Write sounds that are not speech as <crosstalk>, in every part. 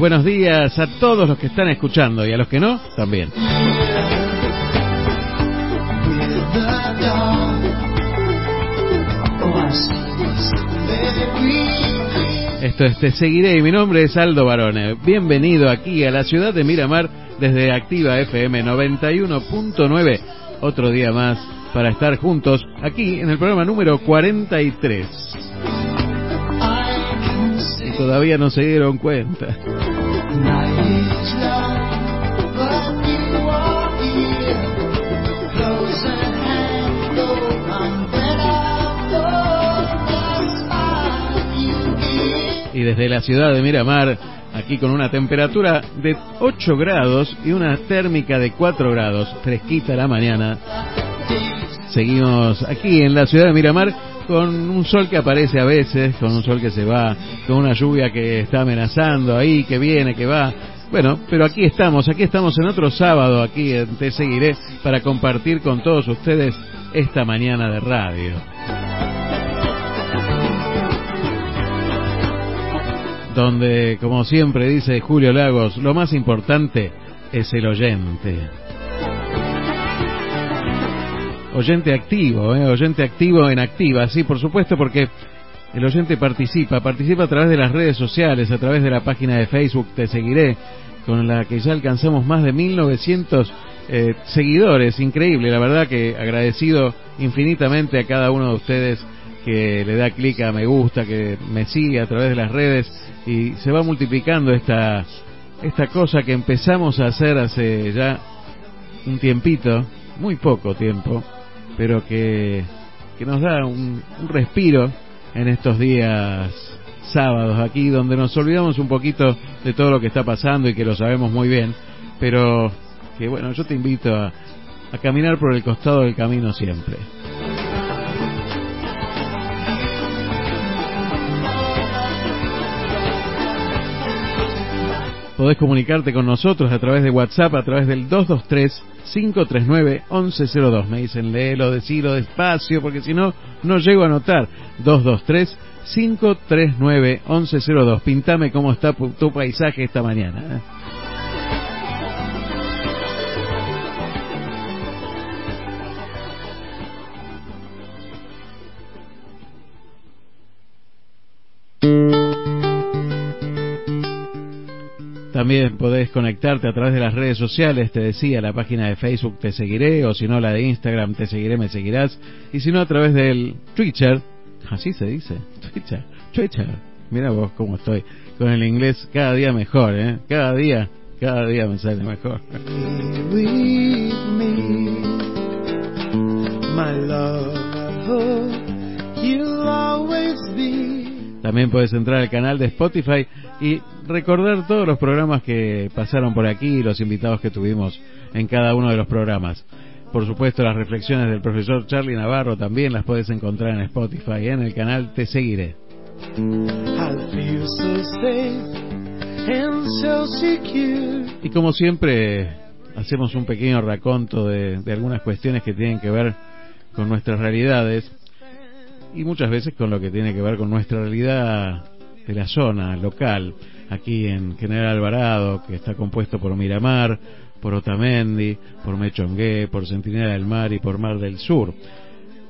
Buenos días, a todos los que están escuchando y a los que no, también. Esto es Te Seguiré y mi nombre es Aldo Barone. Bienvenido aquí a la ciudad de Miramar desde Activa FM 91.9. Otro día más para estar juntos aquí en el programa número 43. Todavía no se dieron cuenta. Y desde la ciudad de Miramar, aquí con una temperatura de 8 grados y una térmica de 4 grados, fresquita la mañana. Seguimos aquí en la ciudad de Miramar con un sol que aparece a veces, con un sol que se va, con una lluvia que está amenazando ahí, que viene, que va. Bueno, pero aquí estamos, aquí estamos en otro sábado, aquí en Te Seguiré, para compartir con todos ustedes esta mañana de radio. Donde, como siempre dice Julio Lagos, lo más importante es el oyente. Oyente activo, ¿eh? oyente activo en activa, sí, por supuesto, porque el oyente participa, participa a través de las redes sociales, a través de la página de Facebook Te Seguiré, con la que ya alcanzamos más de 1900 eh, seguidores, increíble, la verdad que agradecido infinitamente a cada uno de ustedes que le da clic a me gusta, que me sigue a través de las redes y se va multiplicando esta, esta cosa que empezamos a hacer hace ya un tiempito, muy poco tiempo, pero que, que nos da un, un respiro en estos días sábados aquí, donde nos olvidamos un poquito de todo lo que está pasando y que lo sabemos muy bien, pero que bueno, yo te invito a, a caminar por el costado del camino siempre. Podés comunicarte con nosotros a través de WhatsApp, a través del 223-539-1102. Me dicen, léelo, decilo despacio, porque si no, no llego a anotar. 223-539-1102. Pintame cómo está tu paisaje esta mañana. También podés conectarte a través de las redes sociales, te decía, la página de Facebook Te Seguiré, o si no la de Instagram Te Seguiré, Me Seguirás, y si no a través del Twitter, así se dice, Twitter, Twitter, mira vos cómo estoy, con el inglés cada día mejor, ¿eh? Cada día, cada día me sale mejor. También puedes entrar al canal de Spotify y recordar todos los programas que pasaron por aquí y los invitados que tuvimos en cada uno de los programas. Por supuesto, las reflexiones del profesor Charlie Navarro también las puedes encontrar en Spotify, en el canal Te Seguiré. Y como siempre, hacemos un pequeño raconto de, de algunas cuestiones que tienen que ver con nuestras realidades y muchas veces con lo que tiene que ver con nuestra realidad de la zona local, aquí en General Alvarado, que está compuesto por Miramar, por Otamendi, por Mechongué, por Centinela del Mar y por Mar del Sur.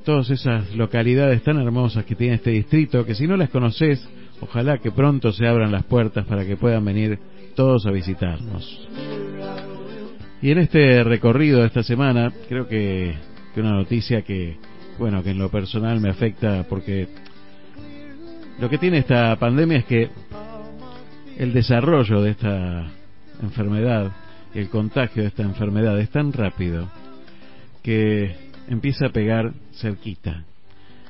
Todas esas localidades tan hermosas que tiene este distrito, que si no las conoces, ojalá que pronto se abran las puertas para que puedan venir todos a visitarnos. Y en este recorrido de esta semana, creo que, que una noticia que, bueno, que en lo personal me afecta porque lo que tiene esta pandemia es que el desarrollo de esta enfermedad y el contagio de esta enfermedad es tan rápido que empieza a pegar cerquita,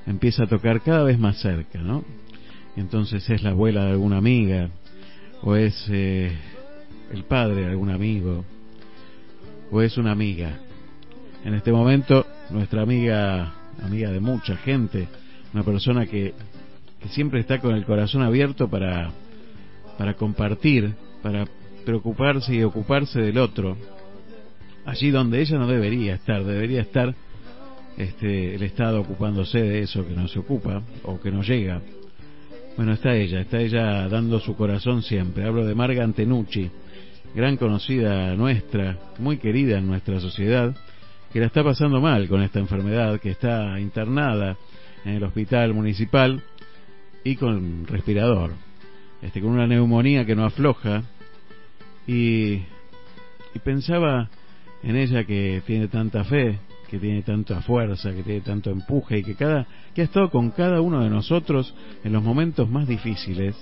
empieza a tocar cada vez más cerca, ¿no? Entonces es la abuela de alguna amiga, o es eh, el padre de algún amigo, o es una amiga. En este momento, nuestra amiga, amiga de mucha gente, una persona que, que siempre está con el corazón abierto para, para compartir, para preocuparse y ocuparse del otro, allí donde ella no debería estar, debería estar este, el Estado ocupándose de eso que no se ocupa o que no llega. Bueno, está ella, está ella dando su corazón siempre. Hablo de Marga Antenucci, gran conocida nuestra, muy querida en nuestra sociedad, que la está pasando mal con esta enfermedad, que está internada en el hospital municipal y con respirador, este, con una neumonía que no afloja. Y, y pensaba en ella que tiene tanta fe, que tiene tanta fuerza, que tiene tanto empuje y que cada que ha estado con cada uno de nosotros en los momentos más difíciles,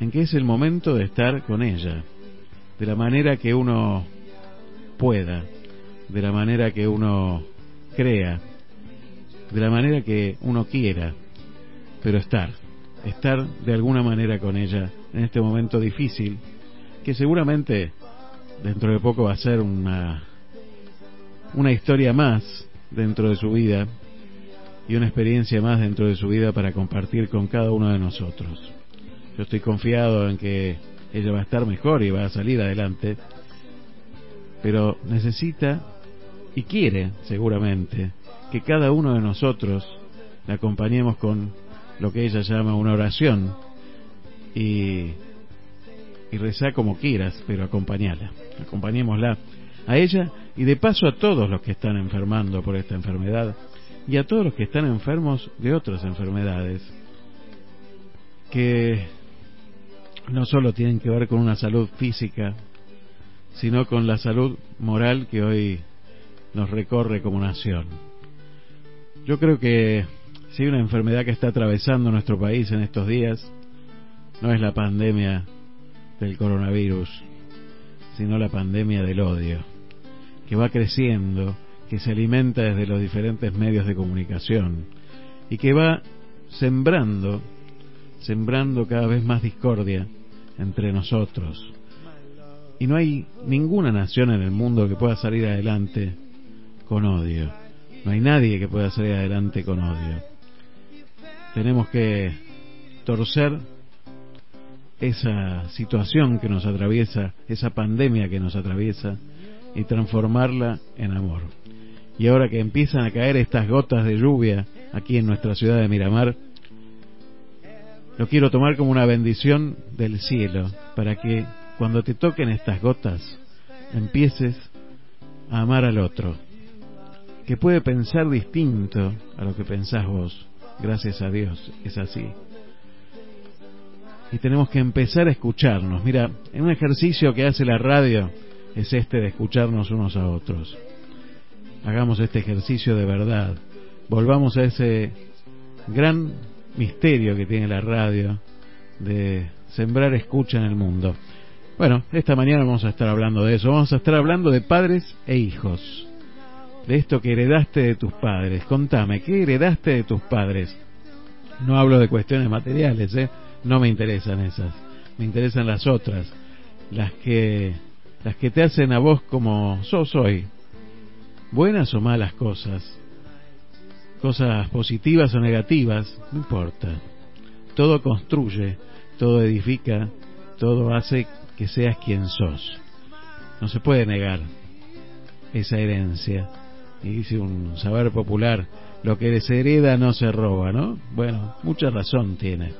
en que es el momento de estar con ella, de la manera que uno pueda, de la manera que uno crea, de la manera que uno quiera, pero estar, estar de alguna manera con ella en este momento difícil, que seguramente dentro de poco va a ser una, una historia más dentro de su vida y una experiencia más dentro de su vida para compartir con cada uno de nosotros. Yo estoy confiado en que ella va a estar mejor y va a salir adelante, pero necesita y quiere seguramente que cada uno de nosotros la acompañemos con lo que ella llama una oración. Y, y como quieras, pero acompañala, acompañémosla a ella y de paso a todos los que están enfermando por esta enfermedad y a todos los que están enfermos de otras enfermedades que no solo tienen que ver con una salud física, sino con la salud moral que hoy nos recorre como nación. Yo creo que si hay una enfermedad que está atravesando nuestro país en estos días, no es la pandemia del coronavirus, sino la pandemia del odio, que va creciendo, que se alimenta desde los diferentes medios de comunicación y que va sembrando, sembrando cada vez más discordia entre nosotros. Y no hay ninguna nación en el mundo que pueda salir adelante con odio. No hay nadie que pueda salir adelante con odio. Tenemos que torcer esa situación que nos atraviesa, esa pandemia que nos atraviesa, y transformarla en amor. Y ahora que empiezan a caer estas gotas de lluvia aquí en nuestra ciudad de Miramar, lo quiero tomar como una bendición del cielo, para que cuando te toquen estas gotas, empieces a amar al otro, que puede pensar distinto a lo que pensás vos. Gracias a Dios, es así y tenemos que empezar a escucharnos. Mira, en un ejercicio que hace la radio es este de escucharnos unos a otros. Hagamos este ejercicio de verdad. Volvamos a ese gran misterio que tiene la radio de sembrar escucha en el mundo. Bueno, esta mañana vamos a estar hablando de eso. Vamos a estar hablando de padres e hijos. De esto que heredaste de tus padres. Contame, ¿qué heredaste de tus padres? No hablo de cuestiones materiales, ¿eh? no me interesan esas, me interesan las otras, las que las que te hacen a vos como sos hoy, buenas o malas cosas, cosas positivas o negativas, no importa. Todo construye, todo edifica, todo hace que seas quien sos. No se puede negar esa herencia. Y dice un saber popular, lo que se hereda no se roba, ¿no? Bueno, mucha razón tiene.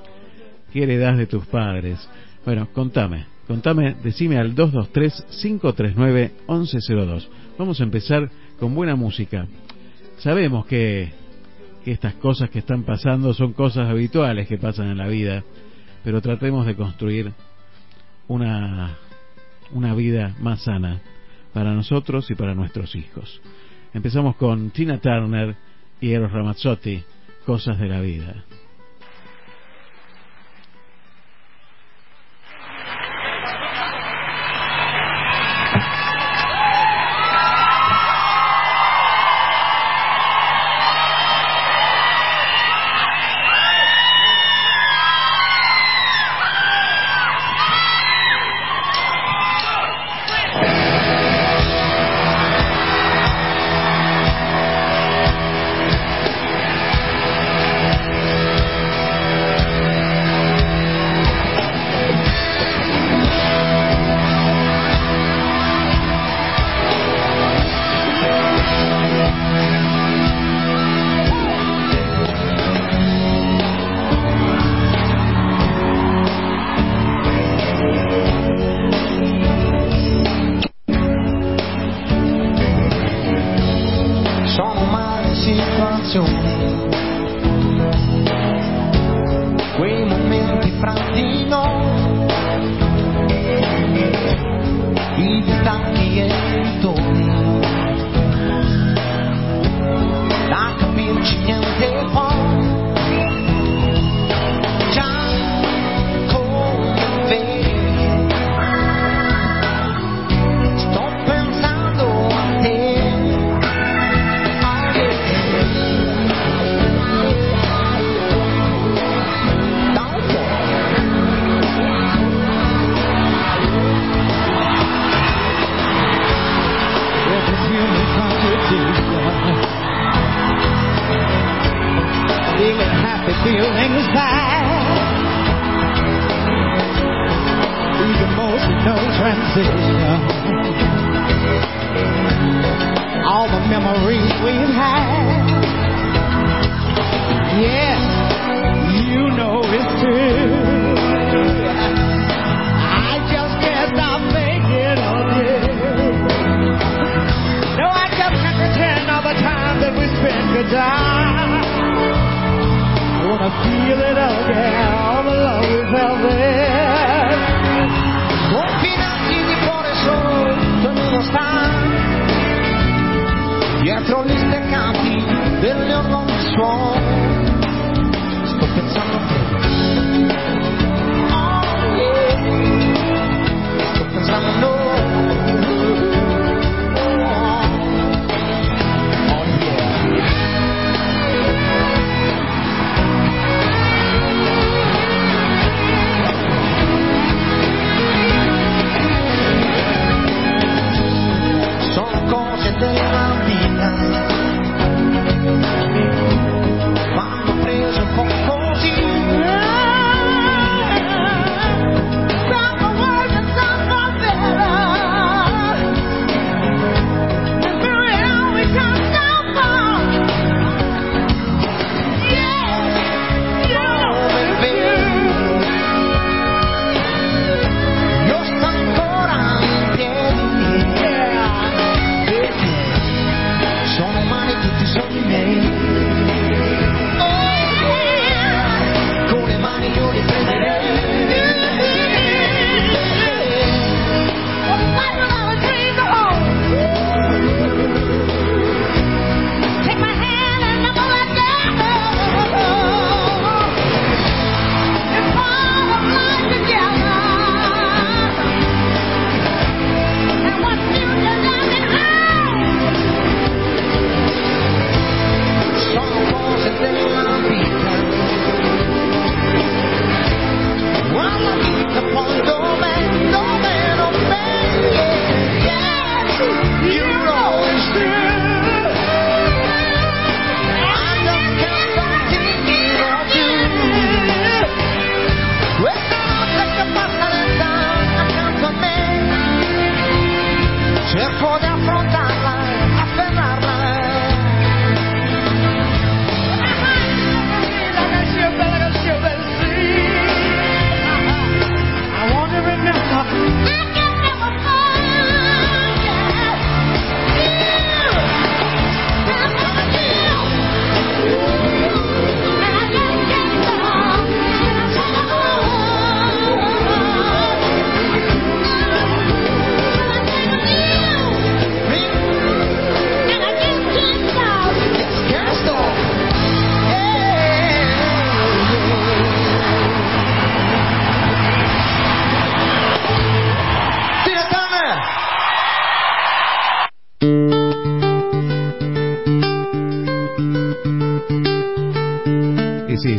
¿Qué heredás de tus padres? Bueno, contame, contame, decime al 223-539-1102. Vamos a empezar con buena música. Sabemos que, que estas cosas que están pasando son cosas habituales que pasan en la vida, pero tratemos de construir una, una vida más sana para nosotros y para nuestros hijos. Empezamos con Tina Turner y Eros Ramazzotti, Cosas de la Vida.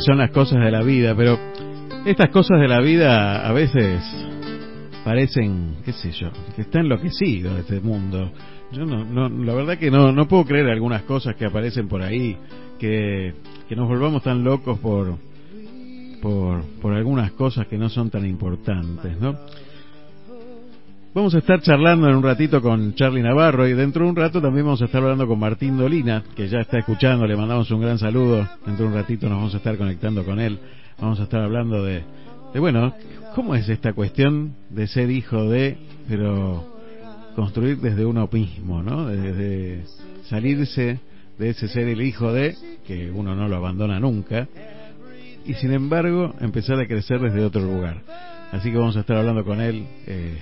Son las cosas de la vida, pero estas cosas de la vida a veces parecen, qué sé yo, que está enloquecido este mundo. Yo no, no, la verdad que no, no puedo creer algunas cosas que aparecen por ahí, que, que nos volvamos tan locos por, por, por algunas cosas que no son tan importantes, ¿no? Vamos a estar charlando en un ratito con Charlie Navarro y dentro de un rato también vamos a estar hablando con Martín Dolina, que ya está escuchando, le mandamos un gran saludo. Dentro de un ratito nos vamos a estar conectando con él. Vamos a estar hablando de, de bueno, ¿cómo es esta cuestión de ser hijo de, pero construir desde uno mismo, ¿no? Desde salirse de ese ser el hijo de, que uno no lo abandona nunca, y sin embargo empezar a crecer desde otro lugar. Así que vamos a estar hablando con él eh,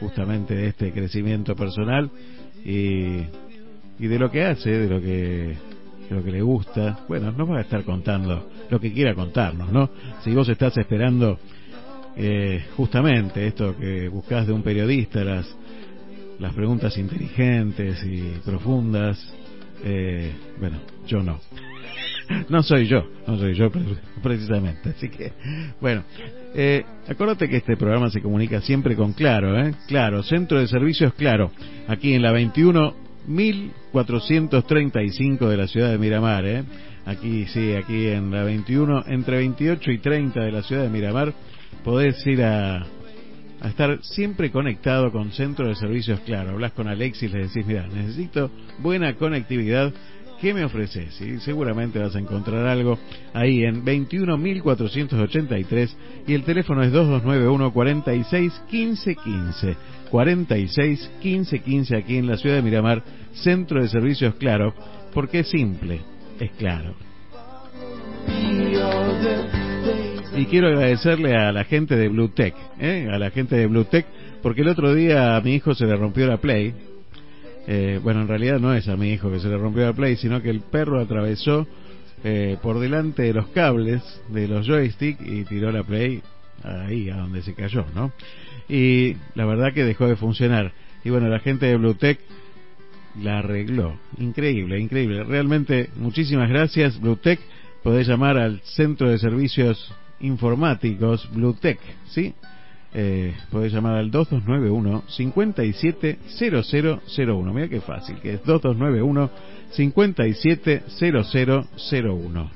justamente de este crecimiento personal y, y de lo que hace, de lo que lo que le gusta. Bueno, nos va a estar contando lo que quiera contarnos, ¿no? Si vos estás esperando eh, justamente esto que buscas de un periodista, las las preguntas inteligentes y profundas, eh, bueno, yo no. <laughs> No soy yo, no soy yo pre- precisamente. Así que, bueno, eh, acuérdate que este programa se comunica siempre con Claro, ¿eh? Claro, Centro de Servicios Claro, aquí en la 21 1435 de la ciudad de Miramar, ¿eh? Aquí, sí, aquí en la 21, entre 28 y 30 de la ciudad de Miramar, podés ir a, a estar siempre conectado con Centro de Servicios Claro. Hablas con Alexis, le decís, mira, necesito buena conectividad. ¿Qué me ofreces? Y seguramente vas a encontrar algo ahí en 21.483 y el teléfono es 2291 46 15 15. 46 15 15 aquí en la ciudad de Miramar, Centro de Servicios Claro, porque es simple, es claro. Y quiero agradecerle a la gente de Bluetech, ¿eh? a la gente de Bluetech, porque el otro día a mi hijo se le rompió la Play. Eh, bueno, en realidad no es a mi hijo que se le rompió la Play, sino que el perro atravesó eh, por delante de los cables de los joysticks y tiró la Play ahí a donde se cayó, ¿no? Y la verdad que dejó de funcionar. Y bueno, la gente de Bluetech la arregló. Increíble, increíble. Realmente, muchísimas gracias, Bluetech. Podés llamar al Centro de Servicios Informáticos Bluetech, ¿sí? Eh, podés llamar al 2291 570001. Mira qué fácil, que es 2291 570001.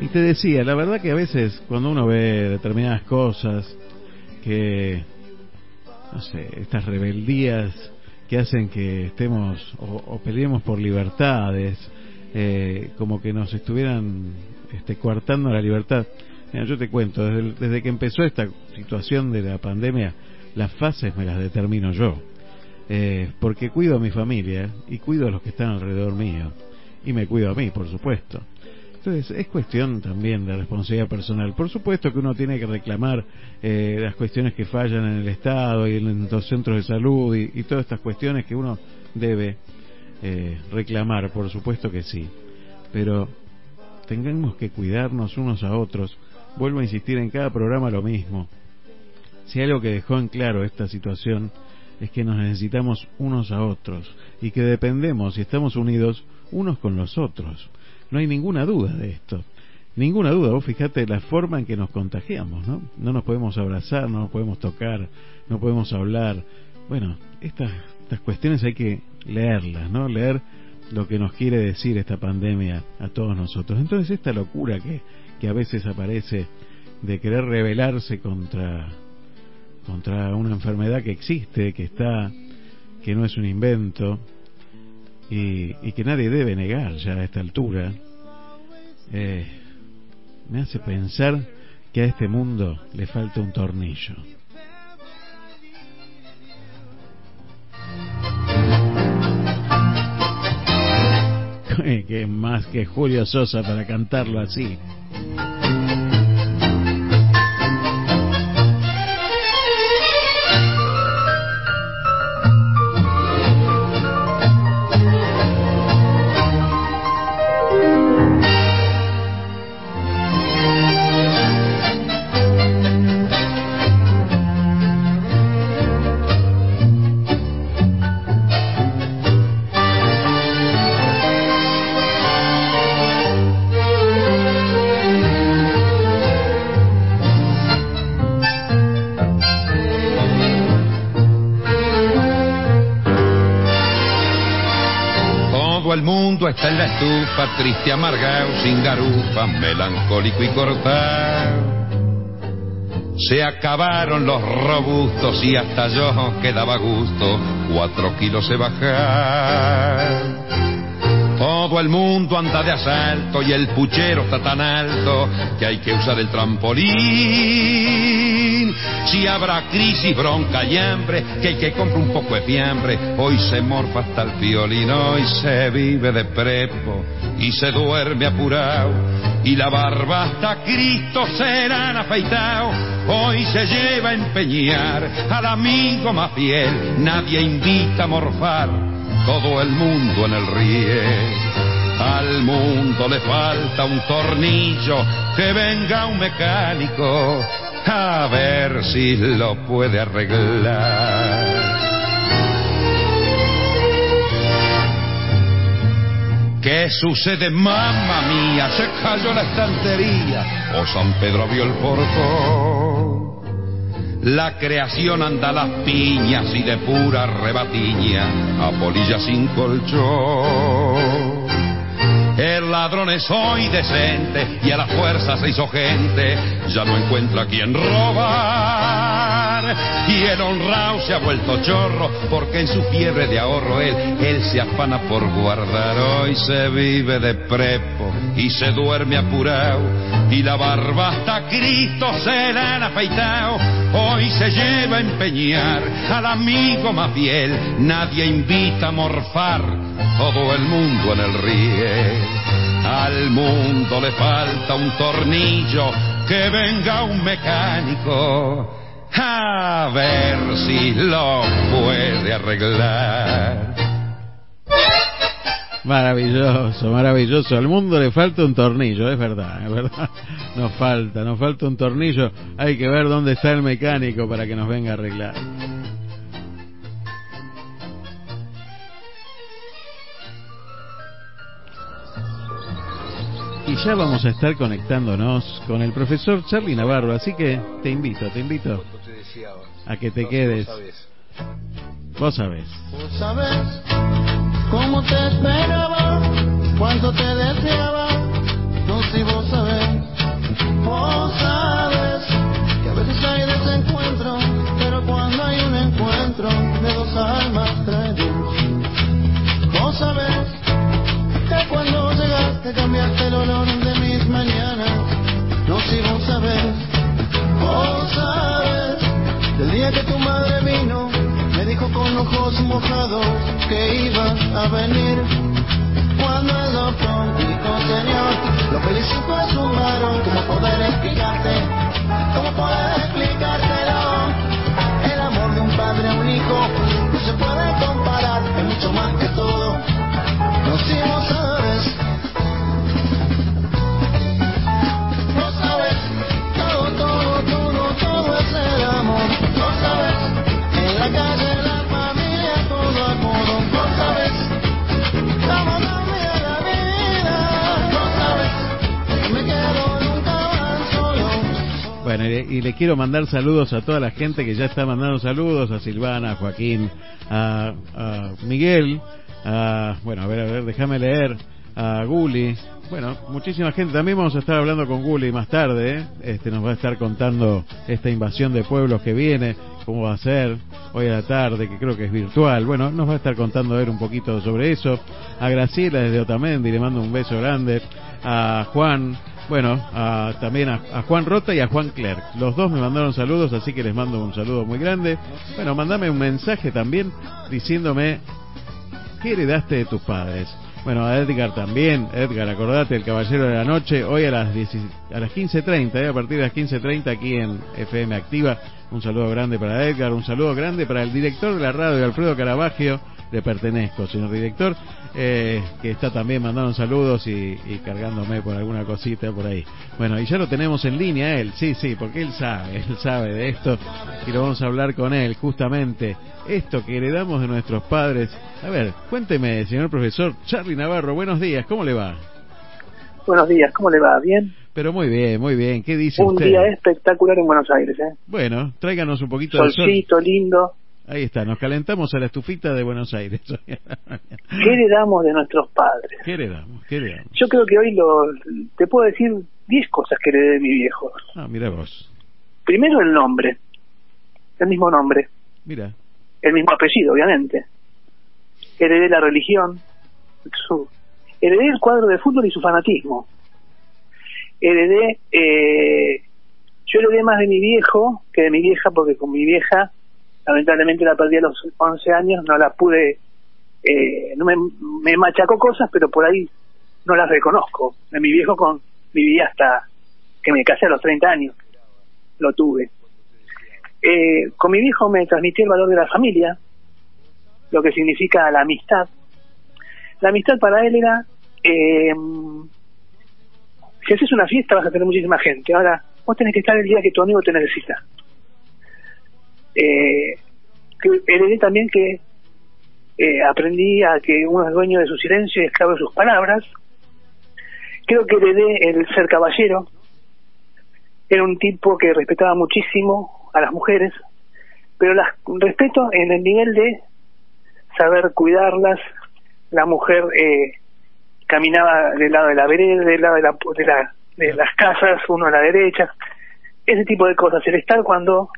Y te decía, la verdad que a veces cuando uno ve determinadas cosas, que, no sé, estas rebeldías que hacen que estemos o, peleemos por libertades, eh, como que nos estuvieran este, coartando la libertad. Mira, yo te cuento, desde, desde que empezó esta situación de la pandemia, las fases me las determino yo. Eh, porque cuido a mi familia y cuido a los que están alrededor mío. Y me cuido a mí, por supuesto. Entonces, es cuestión también de responsabilidad personal. Por supuesto que uno tiene que reclamar eh, las cuestiones que fallan en el Estado y en los centros de salud y, todas estas cuestiones que uno debe eh, reclamar, por supuesto que sí. Pero tengamos que cuidarnos unos a otros. Vuelvo a insistir en cada programa lo mismo. Si algo que dejó en claro esta situación es que nos necesitamos unos a otros y que dependemos y estamos unidos unos con los otros. No hay ninguna duda de esto. Ninguna duda, vos fijate la forma en que nos contagiamos, ¿no? No nos podemos abrazar, no nos podemos tocar, no podemos hablar. Bueno, estas, estas cuestiones hay que leerlas, ¿no? Leer lo que nos quiere decir esta pandemia a todos nosotros. Entonces esta locura que, que a veces aparece de querer rebelarse contra, contra una enfermedad que existe, que está, que no es un invento, y, y que nadie debe negar ya a esta altura, eh, me hace pensar que a este mundo le falta un tornillo. <laughs> que más que Julio Sosa para cantarlo así. Estufa, triste, amargado, sin garufa, melancólico y cortado. Se acabaron los robustos y hasta yo quedaba gusto, cuatro kilos se bajar. Todo el mundo anda de asalto y el puchero está tan alto que hay que usar el trampolín. Si habrá crisis, bronca y hambre, que hay que comprar un poco de fiambre. Hoy se morfa hasta el violino y se vive de prepo y se duerme apurado. Y la barba hasta Cristo serán afeitado. Hoy se lleva a empeñar al amigo más fiel. Nadie invita a morfar todo el mundo en el riel. Al mundo le falta un tornillo, que venga un mecánico a ver si lo puede arreglar. ¿Qué sucede, mamá mía? Se cayó la estantería o San Pedro vio el portón. La creación anda a las piñas y de pura rebatiña a polilla sin colchón. El ladrón es hoy decente y a la fuerza se hizo gente, ya no encuentra quien robar. Y el honrado se ha vuelto chorro porque en su fiebre de ahorro él, él se afana por guardar. Hoy se vive de prepo y se duerme apurado y la barba hasta Cristo se la han afeitado. Hoy se lleva a empeñar al amigo más fiel, nadie invita a morfar, todo el mundo en el riel. Al mundo le falta un tornillo, que venga un mecánico a ver si lo puede arreglar. Maravilloso, maravilloso. Al mundo le falta un tornillo, es verdad, es verdad. Nos falta, nos falta un tornillo. Hay que ver dónde está el mecánico para que nos venga a arreglar. Y ya vamos a estar conectándonos con el profesor Charlie Navarro, así que te invito, te invito a que te quedes. Vos sabés. Vos sabés cómo te esperaba, cuánto te deseaba, no vos sabés. Vos sabés de mis mañanas, no si vos. Vos sabés del día que tu madre vino, me dijo con ojos mojados que iba a venir. Cuando el doctor dijo, señor, lo felicito es un varón, ¿cómo poder explicarte? ¿Cómo poder explicártelo? El amor de un padre a un hijo no se puede comparar, es mucho más que todo. No si y le, quiero mandar saludos a toda la gente que ya está mandando saludos, a Silvana, a Joaquín, a, Miguel, a, bueno, a ver, a ver, déjame leer, a Guli, bueno, muchísima gente. También vamos a estar hablando con Guli más tarde, ¿eh? este nos va a estar contando esta invasión de pueblos que viene, cómo va a ser hoy a la tarde, que creo que es virtual. Bueno, nos va a estar contando ver un poquito sobre eso. A Graciela desde Otamendi, le mando un beso grande. A Juan, bueno, a- también a, a Juan Rota y a Juan Clerc. Los dos me mandaron saludos, así que les mando un saludo muy grande. Bueno, mandame un mensaje también diciéndome qué heredaste de tus padres. Bueno, a Edgar también. Edgar, acordate, el Caballero de la Noche, hoy a las, 10 a las 15.30, eh, a partir de las 15.30 aquí en FM Activa. Un saludo grande para Edgar, un saludo grande para el director de la radio, Alfredo Caravaggio. Le pertenezco, señor director, eh, que está también mandando saludos y, y cargándome por alguna cosita por ahí. Bueno, y ya lo tenemos en línea él, sí, sí, porque él sabe, <laughs> él sabe de esto y lo vamos a hablar con él, justamente. Esto que heredamos de nuestros padres. A ver, cuénteme, señor profesor Charlie Navarro, buenos días, ¿cómo le va? Buenos días, ¿cómo le va? ¿Bien? Pero muy bien, muy bien, ¿qué dice Un usted? día espectacular en Buenos Aires, ¿eh? Bueno, tráiganos un poquito de sol. Solcito, lindo. Ahí está, nos calentamos a la estufita de Buenos Aires. <laughs> ¿Qué heredamos de nuestros padres? ¿Qué heredamos? ¿Qué heredamos? Yo creo que hoy lo, te puedo decir 10 cosas que heredé de mi viejo. Ah, mira vos, Primero el nombre, el mismo nombre, mira. el mismo apellido, obviamente. Heredé la religión, su, heredé el cuadro de fútbol y su fanatismo. Heredé, eh, yo heredé más de mi viejo que de mi vieja, porque con mi vieja, lamentablemente la perdí a los 11 años, no la pude, eh, no me, me machacó cosas, pero por ahí no las reconozco. Mi viejo con viví hasta que me casé a los 30 años, lo tuve. Eh, con mi viejo me transmití el valor de la familia, lo que significa la amistad. La amistad para él era, eh, si haces una fiesta vas a tener muchísima gente, ahora vos tenés que estar el día que tu amigo te necesita. Eh, heredé también que eh, aprendí a que uno es dueño de su silencio y esclavo de sus palabras. Creo que heredé el ser caballero. Era un tipo que respetaba muchísimo a las mujeres, pero las respeto en el nivel de saber cuidarlas. La mujer eh, caminaba del lado de la vereda, del lado de, la, de, la, de las casas, uno a la derecha, ese tipo de cosas. El estar cuando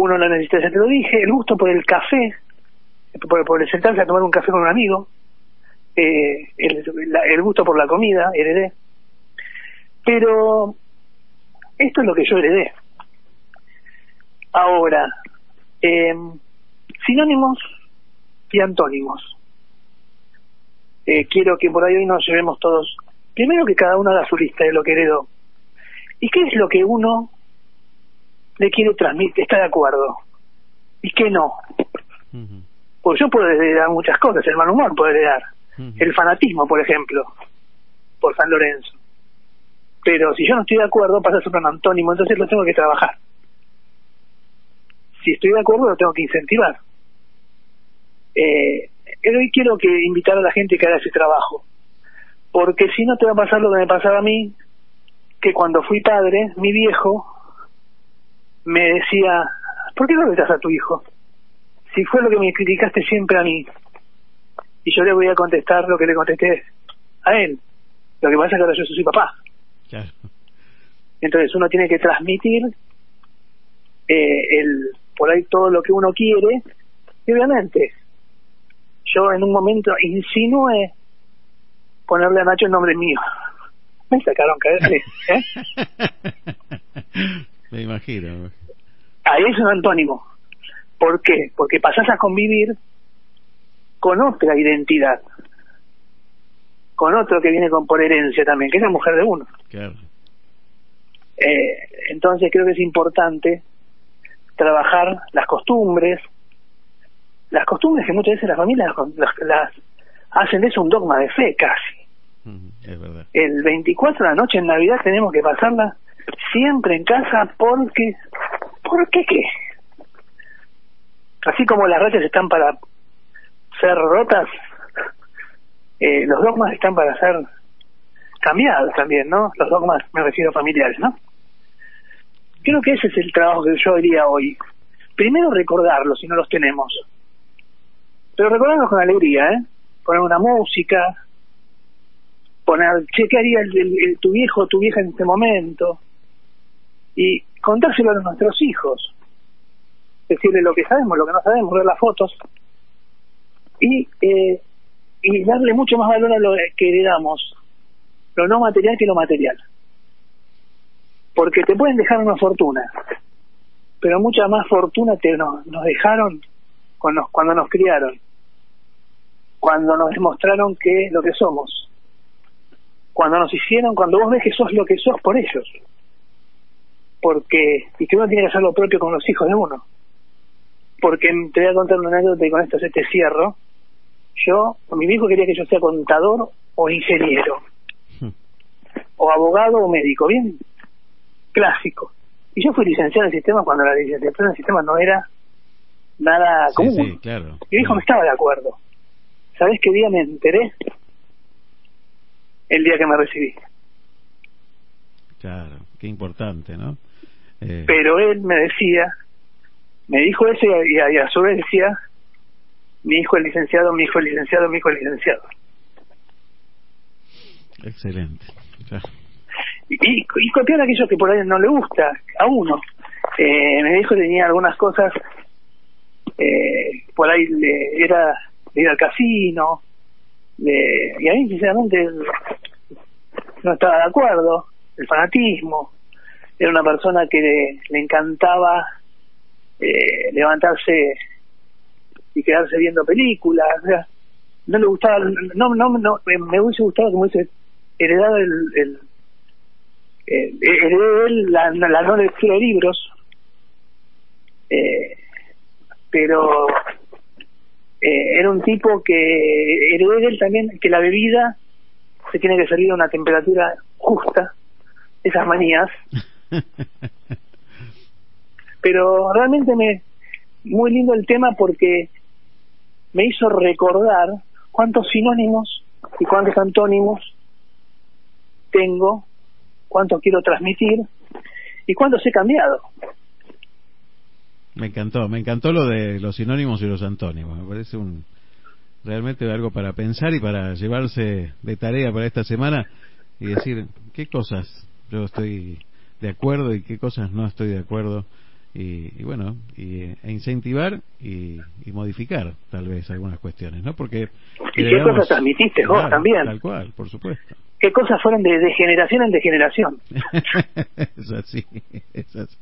uno lo necesita, ya te lo dije, el gusto por el café, por, por sentarse a tomar un café con un amigo, eh, el, la- el gusto por la comida, heredé. Pero esto es lo que yo heredé. Ahora, eh, sinónimos y antónimos. Eh, quiero que por ahí hoy nos llevemos todos, primero que cada uno haga su lista de lo que heredó. ¿Y qué es lo que uno le quiere transmitir, está de acuerdo? ¿Y qué no? Ujú, Porque yo puedo heredar muchas cosas, el mal humor puedo heredar, el fanatismo, por ejemplo, por San Lorenzo. Pero si yo no estoy de acuerdo, pasa a ser un antónimo, entonces lo tengo que trabajar. Si estoy de acuerdo, lo tengo que incentivar. Eh, hoy quiero que invitar a la gente que haga ese trabajo, porque si no te va a pasar lo que me pasaba a mí, que cuando fui padre, mi viejo me decía, ¿por qué no retas a tu hijo? Si fue lo que me criticaste siempre a mí, y yo le voy a contestar lo que le contesté a él. Lo que pasa es que ahora yo soy papá. Claro. Entonces uno tiene que transmitir eh, el por ahí todo lo que uno quiere. Y obviamente, yo en un momento insinué ponerle a Nacho el nombre mío. <laughs> Me sacaron caer, ¿eh? <laughs> me imagino. Ahí es un antónimo. ¿Por qué? Porque pasás a convivir con otra identidad. Con otro que viene con por herencia también, que es la mujer de uno. Claro. Eh, entonces creo que es importante trabajar las costumbres, las costumbres que muchas veces las familias las, las hacen de eso un dogma de fe casi. Es verdad. El 24 de la noche en Navidad tenemos que pasarla siempre en casa porque, ¿por qué qué? Así como las rachas están para ser rotas, eh, los dogmas están para ser cambiados también, ¿no? Los dogmas, me refiero familiares, ¿no? Creo que ese es el trabajo que yo haría hoy. Primero recordarlos si no los tenemos. Pero recordarlos con alegría, ¿eh? Poner una música, poner, che, ¿qué haría el, tu viejo tu vieja en este momento? Y contárselo a nuestros hijos. Decirle lo que sabemos, lo que no sabemos, ver las fotos. Y, eh, y darle mucho más valor a lo que heredamos, lo no material que lo material. Porque te pueden dejar una fortuna, pero mucha más fortuna te nos, dejaron cuando nos, cuando nos criaron, cuando nos demostraron que lo que somos, cuando nos hicieron, cuando vos ves que sos lo que sos por ellos. Porque, y que uno tiene que hacer lo propio con los hijos de uno. Porque te voy a contar una anécdota y con esto se te cierro. Yo, mi viejo quería que yo sea contador o ingeniero, o abogado o médico, bien clásico. Y yo fui licenciado en sistemas cuando la licenciatura en sistemas no era nada Sí, común. sí, claro. Mi hijo no estaba de acuerdo. ¿Sabés qué día me enteré? El día que me recibí. Claro, qué importante, ¿no? Eh, Pero él me decía, me dijo eso y a, y a su vez decía, mi hijo es licenciado, mi hijo es licenciado, mi hijo es licenciado. excelente. Y, y, y copiar aquello que por ahí no le gusta a uno. Eh, me dijo que tenía algunas cosas, eh, por ahí le, era de ir al casino, de, y a mí sinceramente no estaba de acuerdo, el fanatismo, era una persona que le, encantaba eh, levantarse y quedarse viendo películas, o sea, no le gustaba, no, no, no me, hubiese gustado que me hubiese heredado el, el de él la, la no lectura de libros, eh, pero eh, era un tipo que heredé de él también que la bebida se tiene que servir a una temperatura justa, esas manías, <laughs> <laughs> pero realmente me muy lindo el tema porque me hizo recordar cuántos sinónimos y cuántos antónimos tengo, cuánto quiero transmitir y cuántos he cambiado. Me encantó, me encantó lo de los sinónimos y los antónimos. Me parece un realmente algo para pensar y para llevarse de tarea para esta semana y decir qué cosas yo estoy de acuerdo y qué cosas no estoy de acuerdo y, bueno y, e incentivar y, modificar tal vez algunas cuestiones no porque y qué cosas transmitiste vos también tal cual por supuesto qué cosas fueron de, de generación en de generación <laughs> es así es así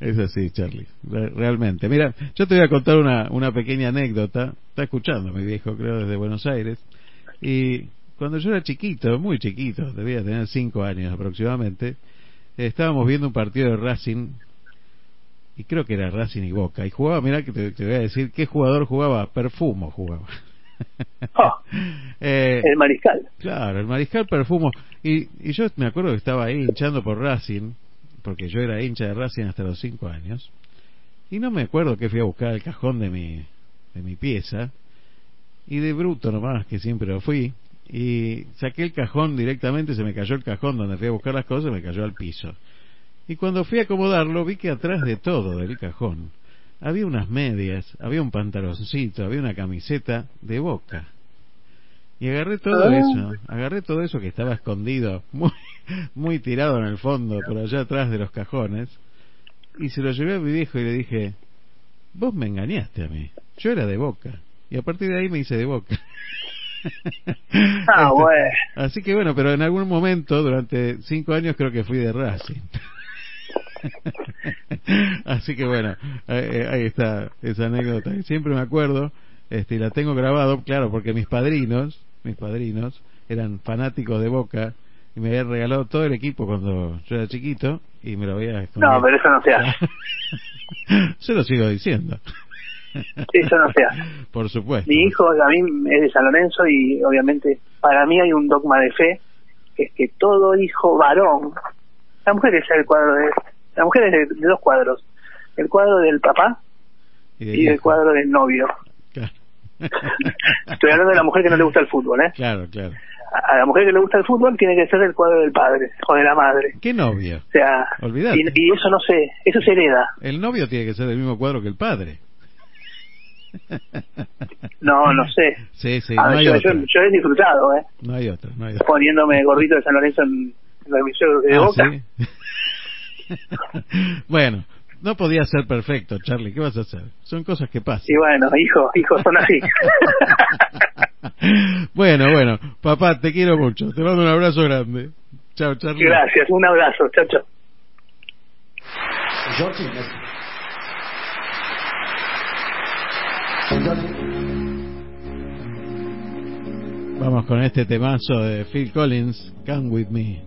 es así, Charlie, realmente. Mira, yo te voy a contar una, una pequeña anécdota. Está escuchando mi viejo, creo, desde Buenos Aires. Y cuando yo era chiquito, muy chiquito, debía tener cinco años aproximadamente, estábamos viendo un partido de Racing, y creo que era Racing y Boca, y jugaba, mira que te, voy a decir, ¿qué jugador jugaba? Perfumo jugaba. Ah, <laughs> eh, el mariscal. Claro, el mariscal Perfumo. Y, y yo me acuerdo que estaba ahí hinchando por Racing, porque yo era hincha de Racing hasta los cinco años, y no me acuerdo que fui a buscar el cajón de mi, de mi pieza, y de bruto nomás, que siempre lo fui, y saqué el cajón directamente, se me cayó el cajón donde fui a buscar las cosas, me cayó al piso. Y cuando fui a acomodarlo, vi que atrás de todo del cajón había unas medias, había un pantaloncito, había una camiseta de boca. Y agarré todo ah. eso, agarré todo eso que estaba escondido, <laughs> muy, muy tirado en el fondo, por allá atrás de los cajones, y se lo llevé a mi viejo y le dije, vos me engañaste a mí, yo era de boca, y a partir de ahí me hice de boca. <laughs> Ah, bueno. Así que bueno, pero en algún momento, durante cinco años, creo que fui de Racing. <laughs> Así que bueno, ahí está esa anécdota. Siempre me acuerdo, este, y la tengo grabado, claro, porque mis padrinos, mis padrinos, eran fanáticos de Boca y me había regalado todo el equipo cuando yo era chiquito y me lo había No, pero eso no se hace. <laughs> yo lo sigo diciendo. Eso no se hace. <laughs> Por supuesto. Mi hijo a mí es de San Lorenzo y obviamente para mí hay un dogma de fe que es que todo hijo varón, la mujer es el cuadro de, la mujer es de, dos cuadros, el cuadro del papá y, el cuadro del novio. <laughs> Estoy hablando de la mujer que no le gusta el fútbol, ¿eh? Claro, claro a la mujer que le gusta el fútbol tiene que ser el cuadro del padre o de la madre. ¿Qué novio? O sea, y, eso no sé, eso se hereda. El novio tiene que ser del mismo cuadro que el padre. No, no sé. Sí, sí, ah, no hay yo, otro. Yo, he disfrutado, ¿eh? No hay otro, no hay otro. Poniéndome gordito de San Lorenzo en, la emisión de ah, Boca. <laughs> bueno, no podía ser perfecto, Charlie. ¿Qué vas a hacer? Son cosas que pasan. Y bueno, hijo, hijos son así. <laughs> bueno, bueno. Papá, te quiero mucho. Te mando un abrazo grande. Chao, Charlie. Gracias, un abrazo. Chao, chao. Vamos con este temazo de Phil Collins, Come With Me.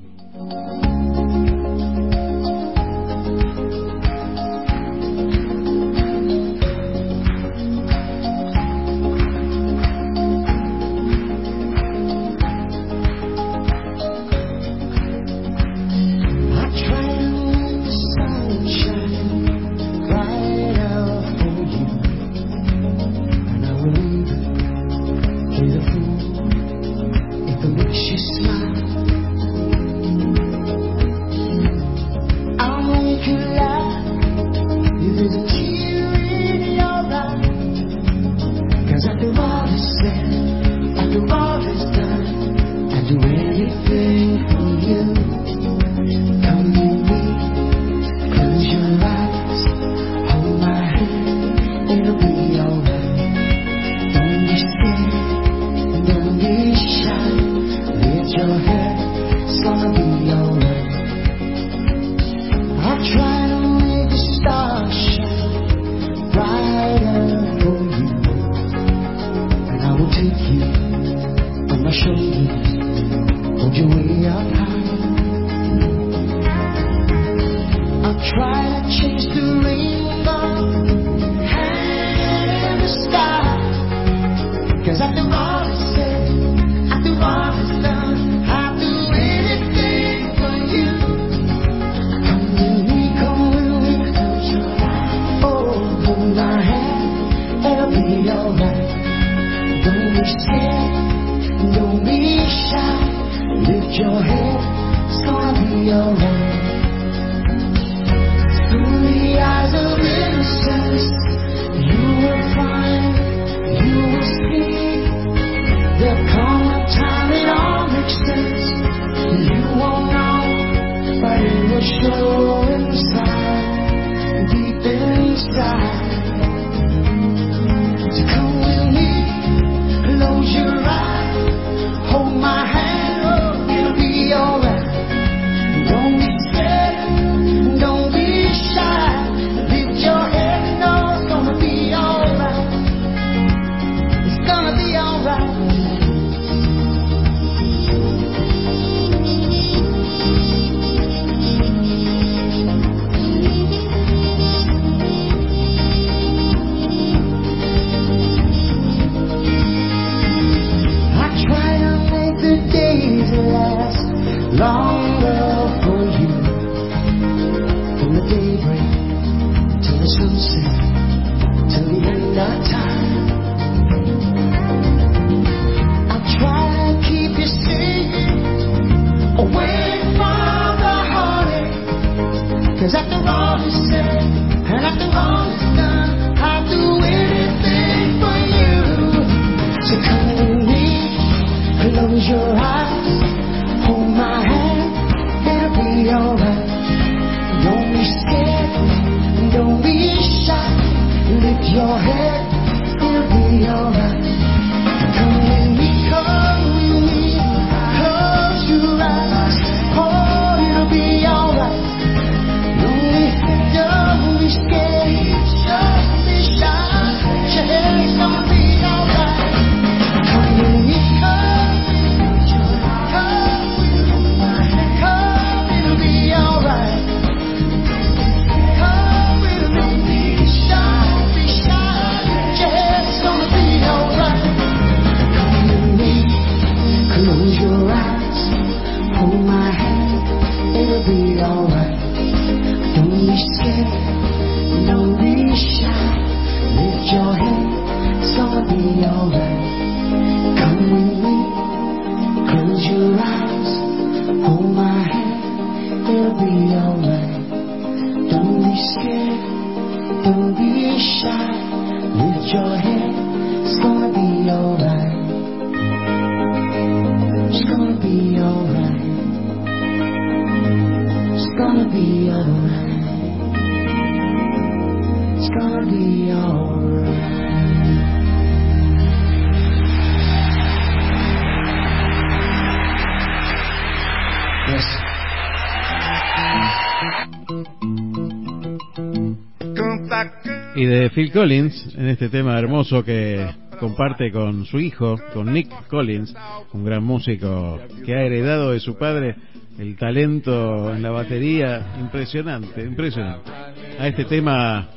Phil Collins, en este tema hermoso que comparte con su hijo, con Nick Collins, un gran músico que ha heredado de su padre el talento en la batería impresionante, impresionante. A este tema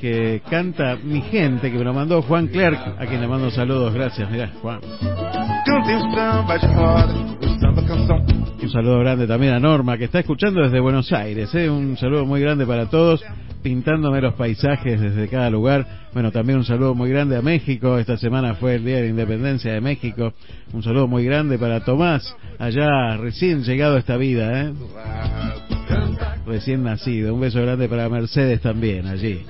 que canta mi gente, que me lo mandó Juan Clerc, a quien le mando saludos, gracias, mirá, Juan. Un saludo grande también a Norma, que está escuchando desde Buenos Aires. ¿eh? Un saludo muy grande para todos, pintándome los paisajes desde cada lugar. Bueno, también un saludo muy grande a México. Esta semana fue el Día de la Independencia de México. Un saludo muy grande para Tomás, allá recién llegado a esta vida, ¿eh? recién nacido. Un beso grande para Mercedes también, allí.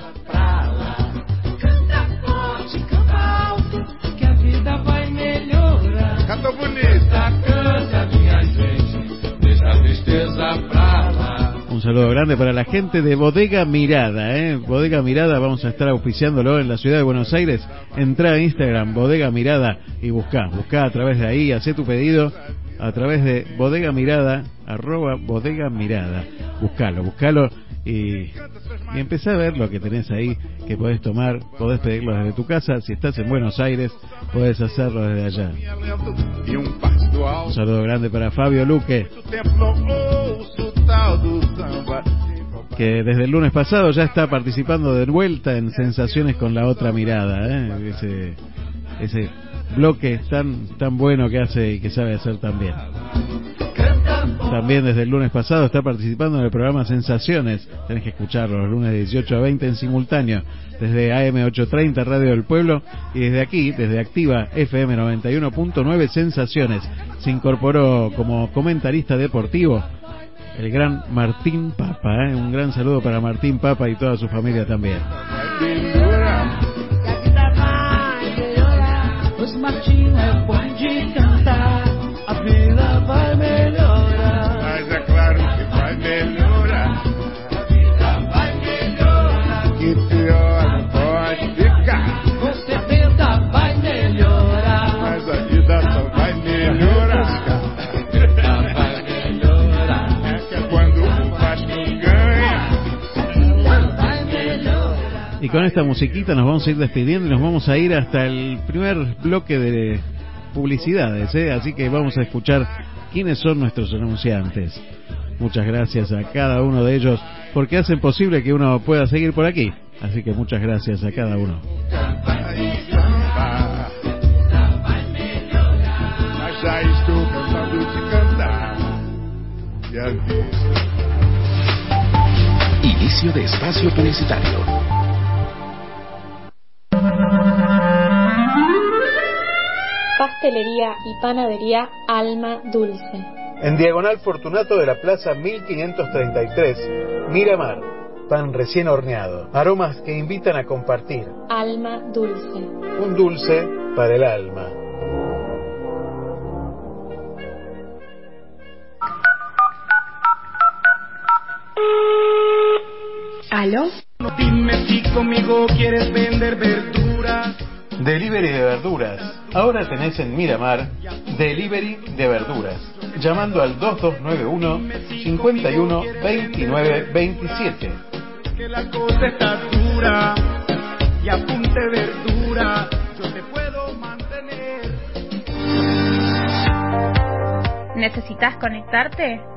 Saludo grande para la gente de Bodega Mirada, ¿eh? Bodega Mirada, vamos a estar auspiciándolo en la ciudad de Buenos Aires. Entra a Instagram, Bodega Mirada, y busca, busca a través de ahí, hace tu pedido a través de Bodega Mirada, arroba Bodega Mirada. Buscalo, buscalo y, y empecé a ver lo que tenés ahí, que podés tomar, podés pedirlo desde tu casa. Si estás en Buenos Aires, podés hacerlo desde allá. Un saludo grande para Fabio Luque, Que desde el lunes pasado ya está participando de vuelta en Sensaciones con la otra mirada, ¿eh? ese, ese bloque tan, tan bueno que hace y que sabe hacer también. También desde el lunes pasado está participando en el programa Sensaciones. Tenés que escucharlo los lunes de 18 a 20 en simultáneo desde AM830 Radio del Pueblo y desde aquí, desde Activa FM 91.9 Sensaciones. Se incorporó como comentarista deportivo el gran Martín Papa. ¿eh? Un gran saludo para Martín Papa y toda su familia también. Y con esta musiquita nos vamos a ir despidiendo y nos vamos a ir hasta el primer bloque de publicidades, ¿eh? así que vamos a escuchar quiénes son nuestros anunciantes. Muchas gracias a cada uno de ellos porque hacen posible que uno pueda seguir por aquí. Así que muchas gracias a cada uno. Inicio de espacio publicitario. Pastelería y panadería Alma Dulce. En Diagonal Fortunato de la Plaza 1533, Miramar. Pan recién horneado. Aromas que invitan a compartir. Alma Dulce. Un dulce para el alma. ¿Aló? Dime si conmigo quieres vender verduras. Delivery de verduras. Ahora tenés en Miramar Delivery de verduras. Llamando al 2291 51 29 27. Que la cosa está dura. Y apunte verdura. Yo te puedo mantener. ¿Necesitas conectarte?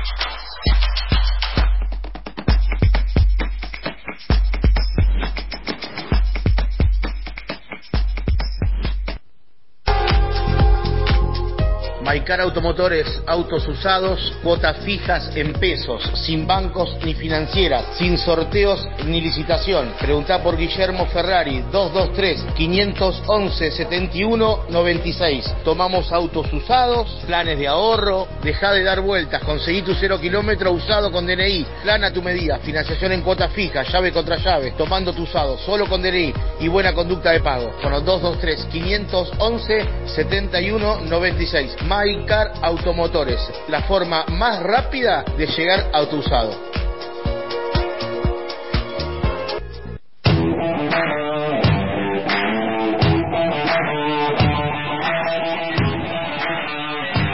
Peace. Maicar Automotores, autos usados, cuotas fijas en pesos, sin bancos ni financieras, sin sorteos ni licitación. Pregunta por Guillermo Ferrari, 223-511-7196. Tomamos autos usados, planes de ahorro, deja de dar vueltas, conseguí tu cero kilómetro usado con DNI, plan a tu medida, financiación en cuotas fijas, llave contra llave, tomando tu usado, solo con DNI y buena conducta de pago. Con los 223-511-7196. MyCar Automotores, la forma más rápida de llegar a tu usado.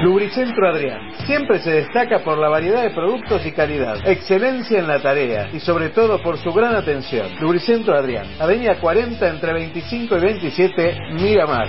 Lubricentro Adrián. Siempre se destaca por la variedad de productos y calidad, excelencia en la tarea y sobre todo por su gran atención. Lubricentro Adrián, Avenida 40 entre 25 y 27, Miramar.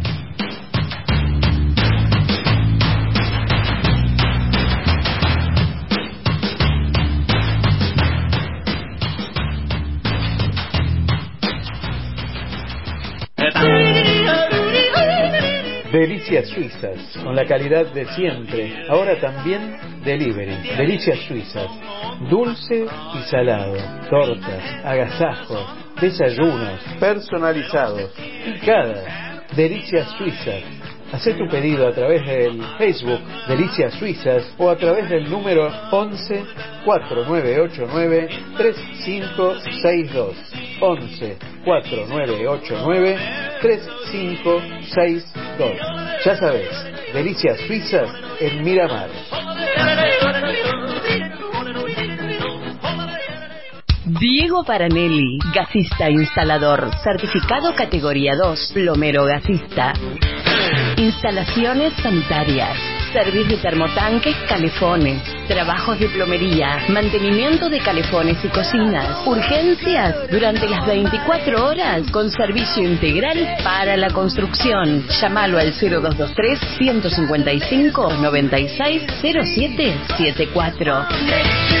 Delicias Suizas, con la calidad de siempre. Ahora también delivery. Delicias Suizas. Dulce y salado. Tortas, agasajos, desayunos, personalizados. Picadas. Delicias Suizas. Hacé tu pedido a través del Facebook Delicias Suizas o a través del número 11 4989 3562. 11 4989 3562. Ya sabes, Delicias Suizas en Miramar. Diego Paranelli, gasista instalador, certificado categoría 2, plomero gasista. Instalaciones sanitarias, servicio de termotanques, calefones, trabajos de plomería, mantenimiento de calefones y cocinas, urgencias. Durante las 24 horas con servicio integral para la construcción. Llámalo al 0223 155 96 07 74.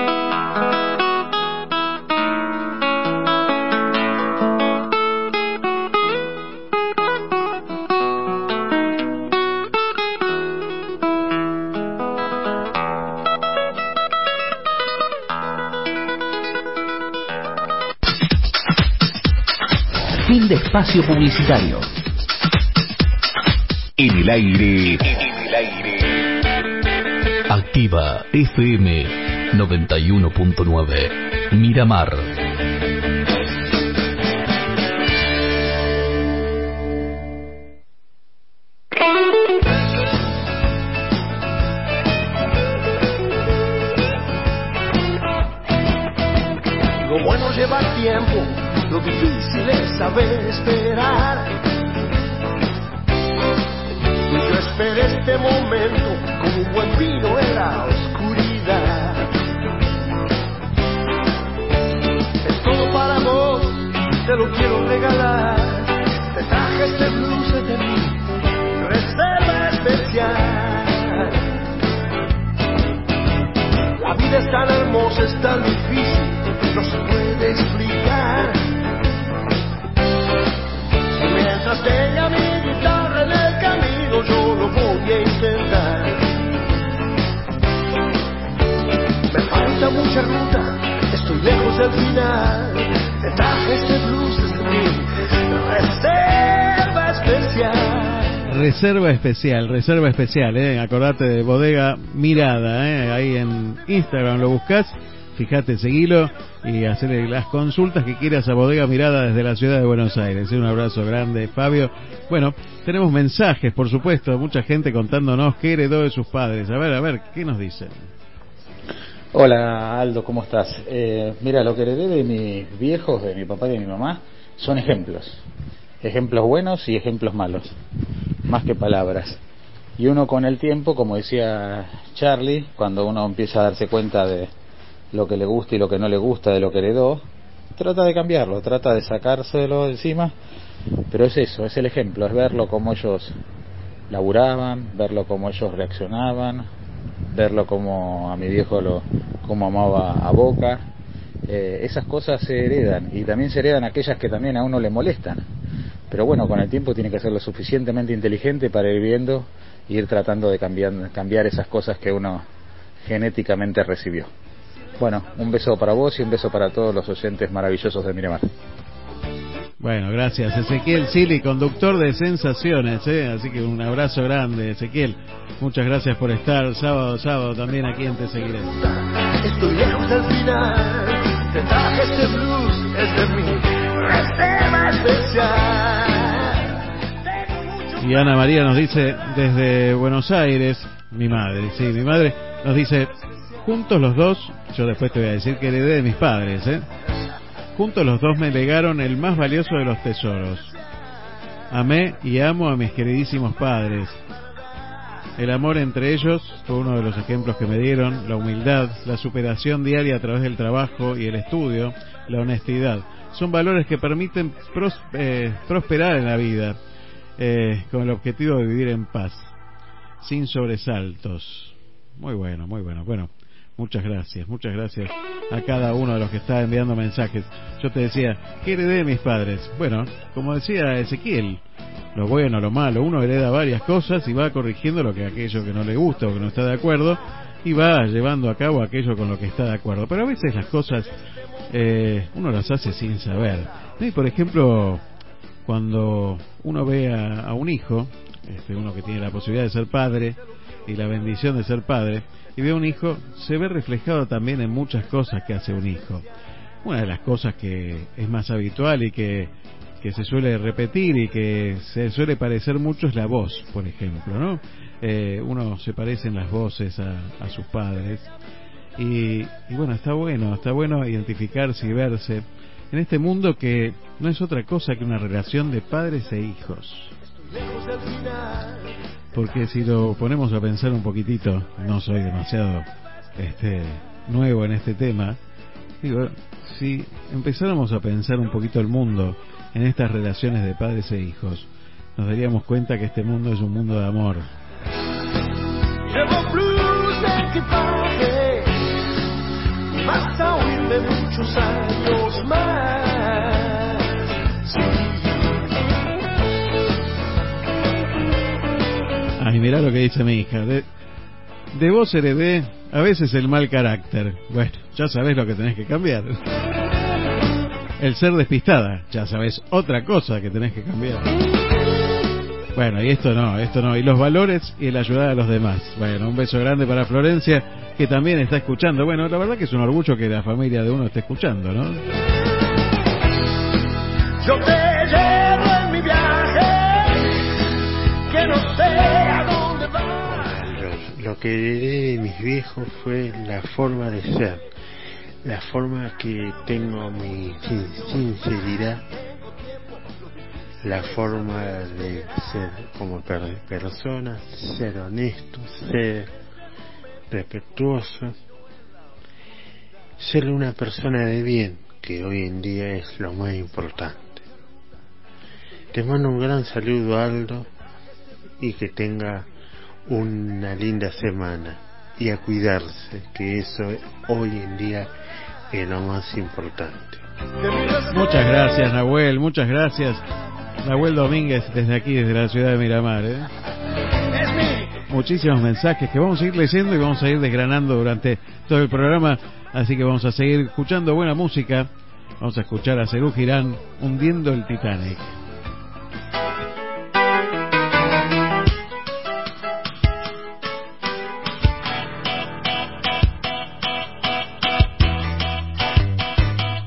Espacio publicitario. En el aire. En el aire. Activa FM 91.9. Miramar. Especial, reserva especial, ¿eh? acordate de Bodega Mirada, ¿eh? ahí en Instagram lo buscas, fíjate, seguilo y hacerle las consultas que quieras a Bodega Mirada desde la ciudad de Buenos Aires. Un abrazo grande, Fabio. Bueno, tenemos mensajes, por supuesto, mucha gente contándonos qué heredó de sus padres. A ver, a ver, ¿qué nos dicen? Hola Aldo, ¿cómo estás? Eh, mira, lo que heredé de mis viejos, de mi papá y de mi mamá, son ejemplos. Ejemplos buenos y ejemplos malos, más que palabras. Y uno con el tiempo, como decía Charlie, cuando uno empieza a darse cuenta de lo que le gusta y lo que no le gusta de lo que heredó, trata de cambiarlo, trata de sacárselo de encima, pero es eso, es el ejemplo, es verlo como ellos laburaban, verlo como ellos reaccionaban, verlo como a mi viejo lo como amaba a Boca. Eh, esas cosas se heredan y también se heredan aquellas que también a uno le molestan. Pero bueno, con el tiempo tiene que ser lo suficientemente inteligente para ir viendo y ir tratando de cambiar, cambiar esas cosas que uno genéticamente recibió. Bueno, un beso para vos y un beso para todos los oyentes maravillosos de Miramar. Bueno, gracias Ezequiel Sili, conductor de Sensaciones, ¿eh? así que un abrazo grande Ezequiel. Muchas gracias por estar sábado, sábado también aquí en Te Seguiré. Estoy lejos del final, te traje este blues, es de. Y Ana María nos dice desde Buenos Aires, mi madre, sí, mi madre nos dice, juntos los dos, yo después te voy a decir que heredé de mis padres, ¿eh? Juntos los dos me legaron el más valioso de los tesoros. Amé y amo a mis queridísimos padres. El amor entre ellos fue uno de los ejemplos que me dieron, la humildad, la superación diaria a través del trabajo y el estudio, la honestidad. Son valores que permiten pros, eh, prosperar en la vida, eh, con el objetivo de vivir en paz, sin sobresaltos. Muy bueno, muy bueno. Bueno, muchas gracias, muchas gracias a cada uno de los que está enviando mensajes. Yo te decía, ¿qué heredé de mis padres? Bueno, como decía Ezequiel, lo bueno, lo malo, uno hereda varias cosas y va corrigiendo lo que aquello que no le gusta o que no está de acuerdo y va llevando a cabo aquello con lo que está de acuerdo. Pero a veces las cosas eh, uno las hace sin saber. Y por ejemplo, cuando uno ve a, un hijo, este, uno que tiene la posibilidad de ser padre y la bendición de ser padre, y ve a un hijo, se ve reflejado también en muchas cosas que hace un hijo. Una de las cosas que es más habitual y que, se suele repetir y que se suele parecer mucho es la voz, por ejemplo, ¿no? Eh, uno se parece en las voces a sus padres y, bueno, está bueno, está bueno identificarse y verse en este mundo que no es otra cosa que una relación de padres e hijos. Porque si lo ponemos a pensar un poquitito, no soy demasiado este nuevo en este tema, digo, si empezáramos a pensar un poquito el mundo en estas relaciones de padres e hijos, nos daríamos cuenta que este mundo es un mundo de amor. Llevo blues de muchos años más. Sí. Ay, mirá lo que dice mi hija. De, de vos heredé a veces el mal carácter. Bueno, ya sabés lo que tenés que cambiar. El ser despistada, ya sabés otra cosa que tenés que cambiar. Bueno, y esto no, esto no. Y los valores y el ayudar a los demás. Bueno, un beso grande para Florencia, que también está escuchando. Bueno, la verdad que es un orgullo que la familia de uno esté escuchando, ¿no? Yo te llevo en mi viaje, que no sé a dónde va. Lo, lo que heredé de mis viejos fue la forma de ser, la forma que tengo mi sin- sinceridad, la forma de ser como per- persona, ser honesto, ser respetuoso, ser una persona de bien, que hoy en día es lo más importante. Te mando un gran saludo Aldo y que tenga una linda semana y a cuidarse, que eso hoy en día es lo más importante. Muchas gracias, Nahuel, muchas gracias. Nahuel Domínguez, desde aquí, desde la ciudad de Miramar. ¿eh? Muchísimos mensajes que vamos a ir leyendo y vamos a ir desgranando durante todo el programa. Así que vamos a seguir escuchando buena música. Vamos a escuchar a Cerú Girán hundiendo el Titanic.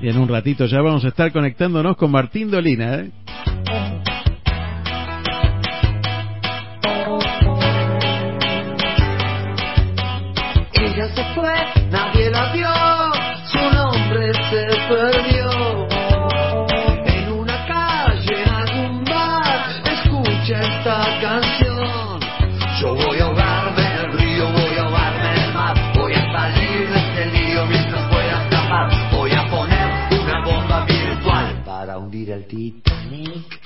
Y en un ratito ya vamos a estar conectándonos con Martín Dolina. ¿eh? Perdió. En una calle, en algún bar, escucha esta canción. Yo voy a ahogarme en el río, voy a ahogarme en el mar, voy a salir de este lío mientras pueda escapar. Voy a poner una bomba virtual para hundir el Titanic.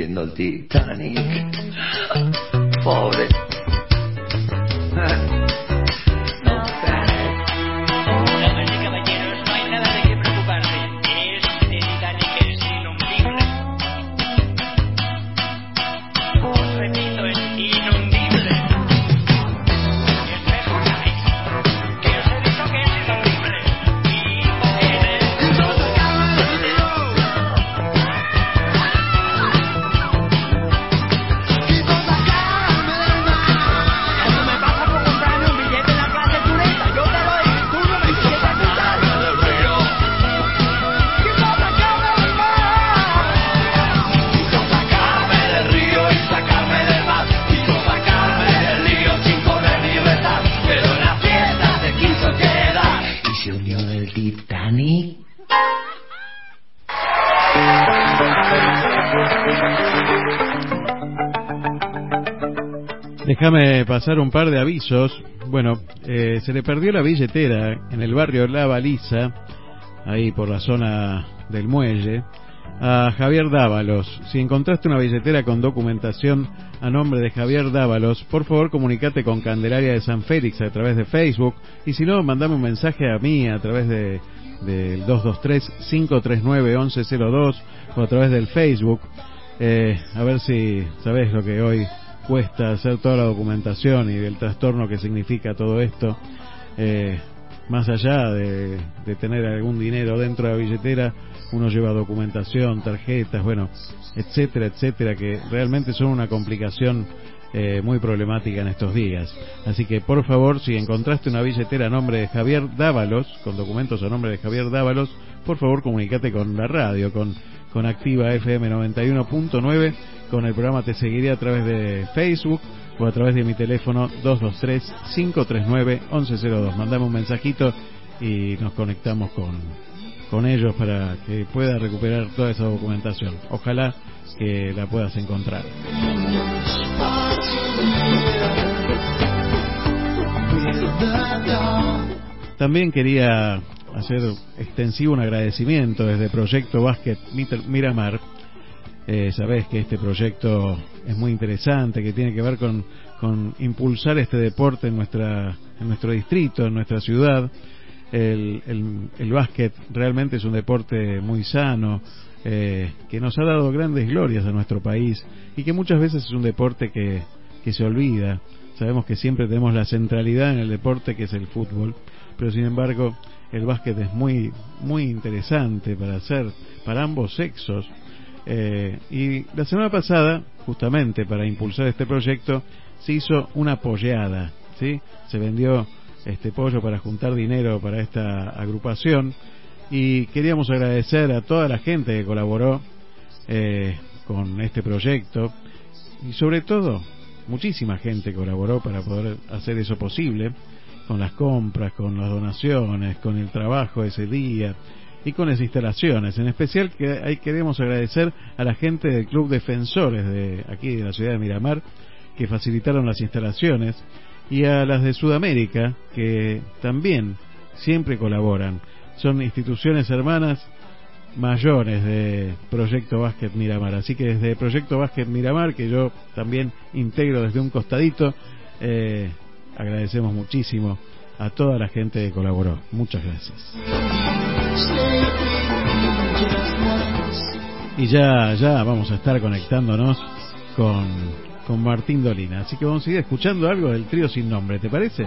Hundiendo el Titanic. Pobre. Damas Déjame pasar un par de avisos. Bueno, eh, se le perdió la billetera en el barrio La Baliza, ahí por la zona del muelle. a Javier Dávalos. Si encontraste una billetera con documentación a nombre de Javier Dávalos, por favor comunicate con Candelaria de San Félix a través de Facebook y si no, mandame un mensaje a mí a través de del 223-539-1102 o a través del Facebook. Eh, a ver si sabes lo que hoy cuesta hacer toda la documentación y del trastorno que significa todo esto. Eh, más allá de, de tener algún dinero dentro de la billetera, uno lleva documentación, tarjetas, bueno, etcétera, etcétera, que realmente son una complicación eh, muy problemática en estos días. Así que, por favor, si encontraste una billetera a nombre de Javier Dávalos, con documentos a nombre de Javier Dávalos, por favor comunícate con la radio, con, con Activa FM 91.9, con el programa Te Seguiré a través de Facebook o a través de mi teléfono 223-539-1102. Mandame un mensajito y nos conectamos con, con ellos para que pueda recuperar toda esa documentación. Ojalá que la puedas encontrar. También quería hacer extensivo un agradecimiento desde Proyecto Básquet Miramar. Eh, sabés que este proyecto es muy interesante, que tiene que ver con, con impulsar este deporte en, nuestra, en nuestro distrito, en nuestra ciudad. El, el, el básquet realmente es un deporte muy sano, eh, que nos ha dado grandes glorias a nuestro país y que muchas veces es un deporte que, que se olvida. Sabemos que siempre tenemos la centralidad en el deporte que es el fútbol, pero sin embargo el básquet es muy muy interesante para hacer para ambos sexos. Eh, y la semana pasada, justamente para impulsar este proyecto, se hizo una polleada, ¿sí? Se vendió este pollo para juntar dinero para esta agrupación y queríamos agradecer a toda la gente que colaboró eh, con este proyecto y sobre todo muchísima gente colaboró para poder hacer eso posible con las compras, con las donaciones, con el trabajo ese día y con las instalaciones. En especial que ahí queremos agradecer a la gente del Club Defensores de aquí de la ciudad de Miramar que facilitaron las instalaciones y a las de Sudamérica que también siempre colaboran. Son instituciones hermanas mayores de Proyecto Básquet Miramar. Así que desde Proyecto Básquet Miramar, que yo también integro desde un costadito, eh, agradecemos muchísimo a toda la gente que colaboró. Muchas gracias. Y ya, ya vamos a estar conectándonos con, con Martín Dolina. Así que vamos a seguir escuchando algo del trío sin nombre, ¿te parece?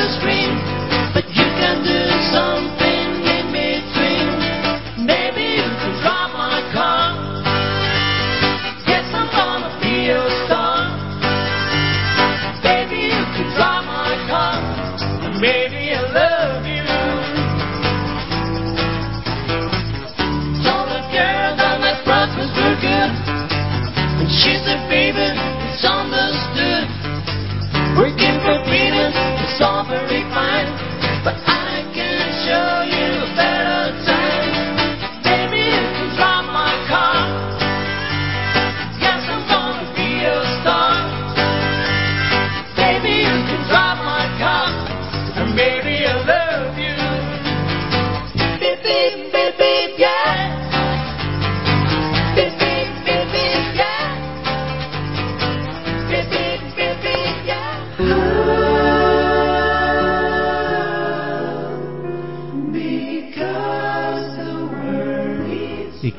she said, baby, it's understood. Working for freedom, it's all very fine. But I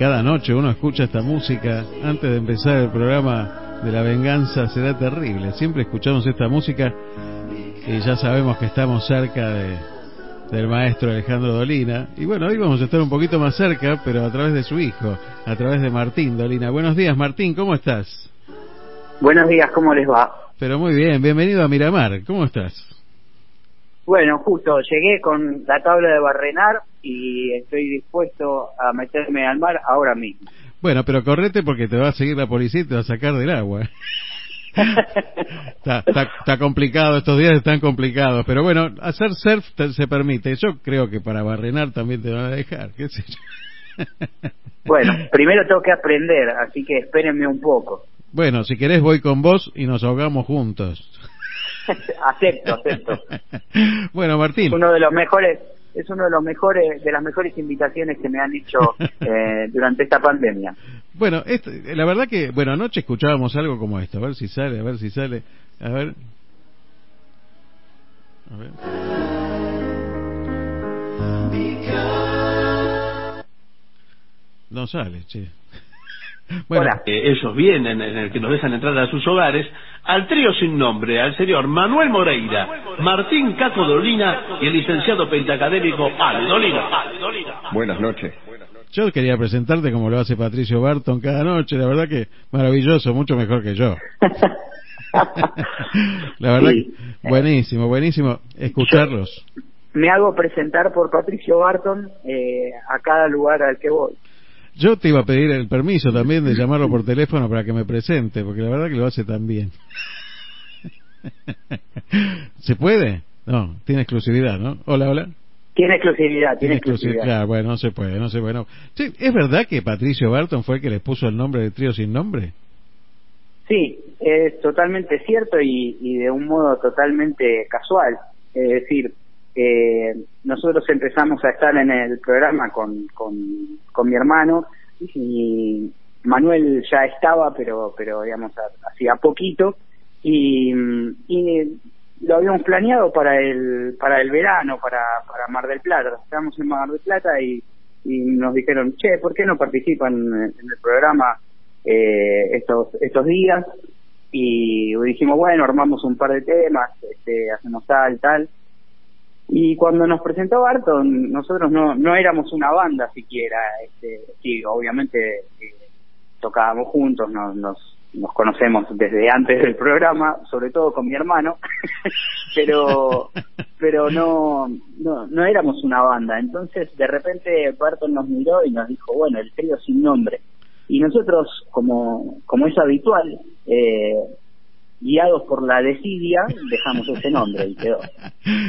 cada noche uno escucha esta música antes de empezar el programa de la venganza será terrible. Siempre escuchamos esta música y ya sabemos que estamos cerca de, del maestro Alejandro Dolina. Y bueno, hoy vamos a estar un poquito más cerca, pero a través de su hijo, a través de Martín Dolina. Buenos días, Martín, ¿cómo estás? Buenos días, ¿cómo les va? Pero muy bien, bienvenido a Miramar, ¿cómo estás? Bueno, justo llegué con la tabla de barrenar y estoy dispuesto a meterme al mar ahora mismo. Bueno, pero correte porque te va a seguir la policía y te va a sacar del agua. <laughs> está, está, está complicado, estos días están complicados, pero bueno, hacer surf te- se permite. Yo creo que para barrenar también te van a dejar, qué sé yo. <laughs> Bueno, primero tengo que aprender, así que espérenme un poco. Bueno, si querés voy con vos y nos ahogamos juntos. <laughs> acepto, acepto. Bueno, Martín. Uno de los mejores, es uno de los mejores, de las mejores invitaciones que me han hecho <laughs> eh, durante esta pandemia. Bueno, esto- la verdad que, bueno, anoche escuchábamos algo como esto, a ver si sale, a ver si sale, a ver. A ver. No sale, che. Bueno, Eh, ellos vienen, en el que nos dejan entrar a sus hogares, al trío sin nombre, al señor Manuel Moreira, Martín Caco Dolina y el licenciado pentacadémico Ale Dolina. Buenas noches. Yo quería presentarte como lo hace Patricio Barton cada noche, la verdad que maravilloso, mucho mejor que yo. <laughs> la verdad, Sí. que buenísimo, buenísimo escucharlos. Me hago presentar por Patricio Barton eh, a cada lugar al que voy. Yo te iba a pedir el permiso también de llamarlo por teléfono para que me presente, porque la verdad que lo hace tan bien. <laughs> ¿Se puede? No, tiene exclusividad, ¿no? Hola, hola. Tiene exclusividad, tiene exclusividad. Claro, bueno, no se puede, no se puede. no. Sí, ¿Es verdad que Patricio Barton fue el que les puso el nombre de Trío Sin Nombre? Sí, es totalmente cierto y, y de un modo totalmente casual. Es decir, eh, nosotros empezamos a estar en el programa con, con, mi hermano y Manuel ya estaba, pero, pero digamos, ha- hacía poquito y, y lo habíamos planeado para el, para el verano, para, para Mar del Plata. Estábamos en Mar del Plata y, nos dijeron, che, ¿por qué no participan en el programa eh, estos, estos días? Y dijimos, bueno, armamos un par de temas, este, hacemos tal, tal. Y cuando nos presentó Barton, nosotros no, no éramos una banda siquiera. Este, sí, obviamente eh, tocábamos juntos, nos, nos, nos conocemos desde antes del programa, sobre todo con mi hermano, <laughs> pero pero no, no no éramos una banda. Entonces, de repente Barton nos miró y nos dijo, bueno, el trío sin nombre. Y nosotros, como, como es habitual, eh, guiados por la desidia, dejamos ese nombre y quedó.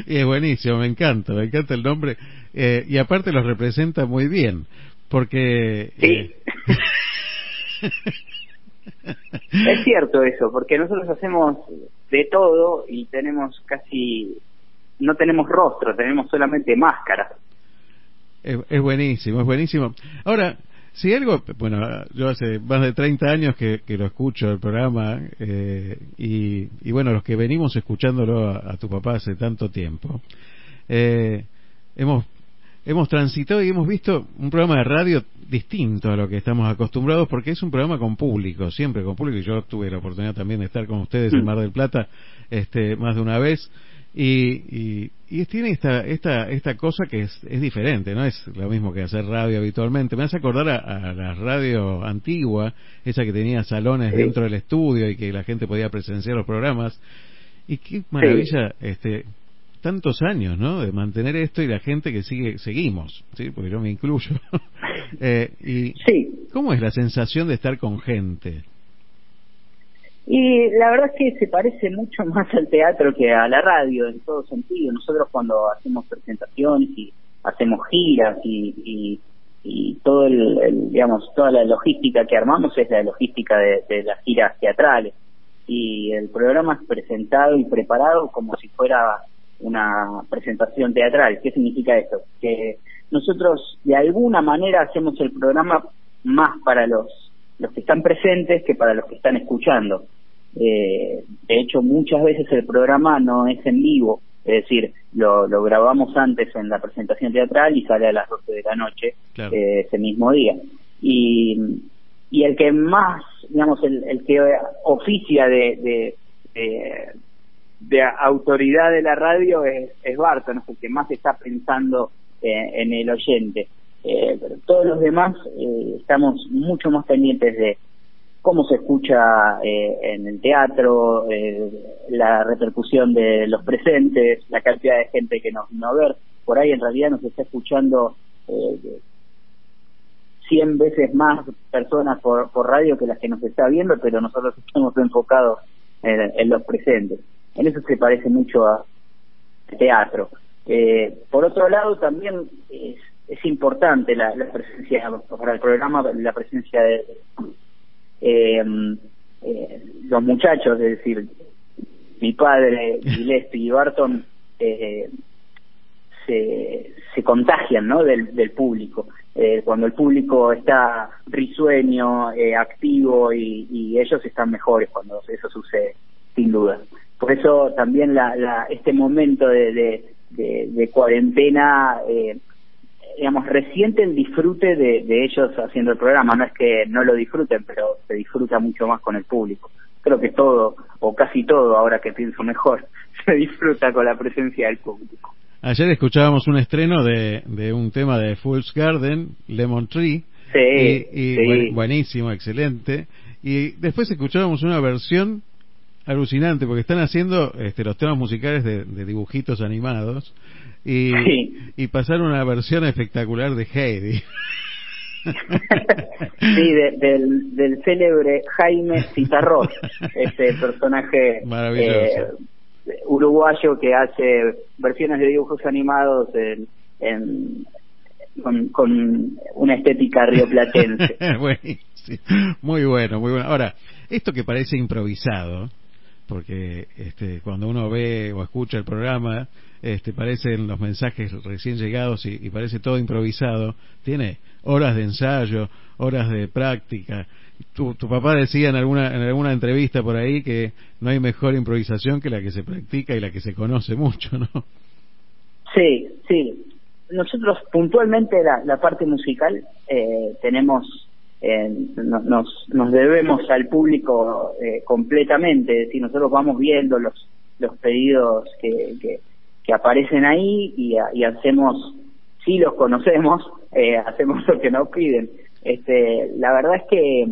Y <laughs> es buenísimo, me encanta, me encanta el nombre. Eh, y aparte los representa muy bien, porque... eh, <laughs> Es cierto eso, porque nosotros hacemos de todo y tenemos casi, no tenemos rostro, tenemos solamente máscaras. Es, es buenísimo, es buenísimo. Ahora, si algo, bueno, yo hace más de 30 años que, que lo escucho el programa eh, y, y bueno, los que venimos escuchándolo a, a tu papá hace tanto tiempo, eh, hemos hemos transitado y hemos visto un programa de radio distinto a lo que estamos acostumbrados porque es un programa con público, siempre con público. y Yo tuve la oportunidad también de estar con ustedes en Mar del Plata este, más de una vez y, y, y tiene esta, esta, esta cosa que es, es diferente, no es lo mismo que hacer radio habitualmente. Me hace acordar a, a la radio antigua, esa que tenía salones Sí. dentro del estudio y que la gente podía presenciar los programas. Y qué maravilla, este, tantos años, ¿no? De mantener esto y la gente que sigue, seguimos, ¿sí? Porque yo me incluyo. <laughs> eh, y ¿Cómo es la sensación de estar con gente? Y la verdad es que se parece mucho <laughs> más al teatro que a la radio en todo sentido. Nosotros cuando hacemos presentaciones y hacemos giras y, y, y todo el, digamos toda la logística que armamos es la logística de, de las giras teatrales y el programa es presentado y preparado como si fuera una presentación teatral. ¿Qué significa esto? Que nosotros de alguna manera hacemos el programa más para los los que están presentes que para los que están escuchando. Eh, de hecho, muchas veces el programa no es en vivo, es decir, lo, lo grabamos antes en la presentación teatral y sale a las 12 de la noche Claro. eh, ese mismo día. Y, y el que más, digamos, el, el que oficia de, de, de, de autoridad de la radio es, es Barton, es el que más está pensando eh, en el oyente. Eh, pero todos los demás eh, estamos mucho más pendientes de cómo se escucha eh, en el teatro, eh, la repercusión de los presentes, la cantidad de gente que nos vino a ver. Por ahí en realidad nos está escuchando eh, 100 veces más personas por, por radio que las que nos está viendo, pero nosotros estamos enfocados en, en los presentes. En eso se parece mucho a teatro. Eh, por otro lado, también es, es importante la, la presencia para el programa, la presencia de eh, eh, los muchachos, es decir, mi padre, Gillespie y Barton, eh, se, se contagian ¿no? del, del público. Eh, cuando el público está risueño, eh, activo y, y ellos están mejores cuando eso sucede, sin duda. Por eso también la, la, este momento de, de, de, de cuarentena, eh, digamos, resiente el disfrute de, de ellos haciendo el programa. No es que no lo disfruten, pero se disfruta mucho más con el público. Creo que todo, o casi todo, ahora que pienso mejor, <laughs> se disfruta con la presencia del público. Ayer escuchábamos un estreno de, de un tema de Fool's Garden, Lemon Tree. Sí, y, y sí. buen- buenísimo, excelente. Y después escuchábamos una versión alucinante porque están haciendo este, los temas musicales de, de dibujitos animados y, Sí. y pasaron una versión espectacular de Heidi. <laughs> Sí, de- del, del célebre Jaime Citarrós, ese personaje eh, uruguayo que hace versiones de dibujos animados en, en- con, con una estética rioplatense. <laughs> Muy bueno, muy bueno. Ahora, esto que parece improvisado, porque este, cuando uno ve o escucha el programa, este, parecen los mensajes recién llegados y, parece todo improvisado. Tiene horas de ensayo, horas de práctica. Tu, tu papá decía en alguna, en alguna entrevista por ahí que no hay mejor improvisación que la que se practica y la que se conoce mucho, ¿no? Sí, sí. Nosotros puntualmente la, la parte musical eh, tenemos, eh, no- nos, nos debemos al público eh, completamente, es decir, nosotros vamos viendo los, los pedidos que, que, que aparecen ahí y, a- y hacemos, sí los conocemos, eh, hacemos lo que nos piden. Este, la verdad es que,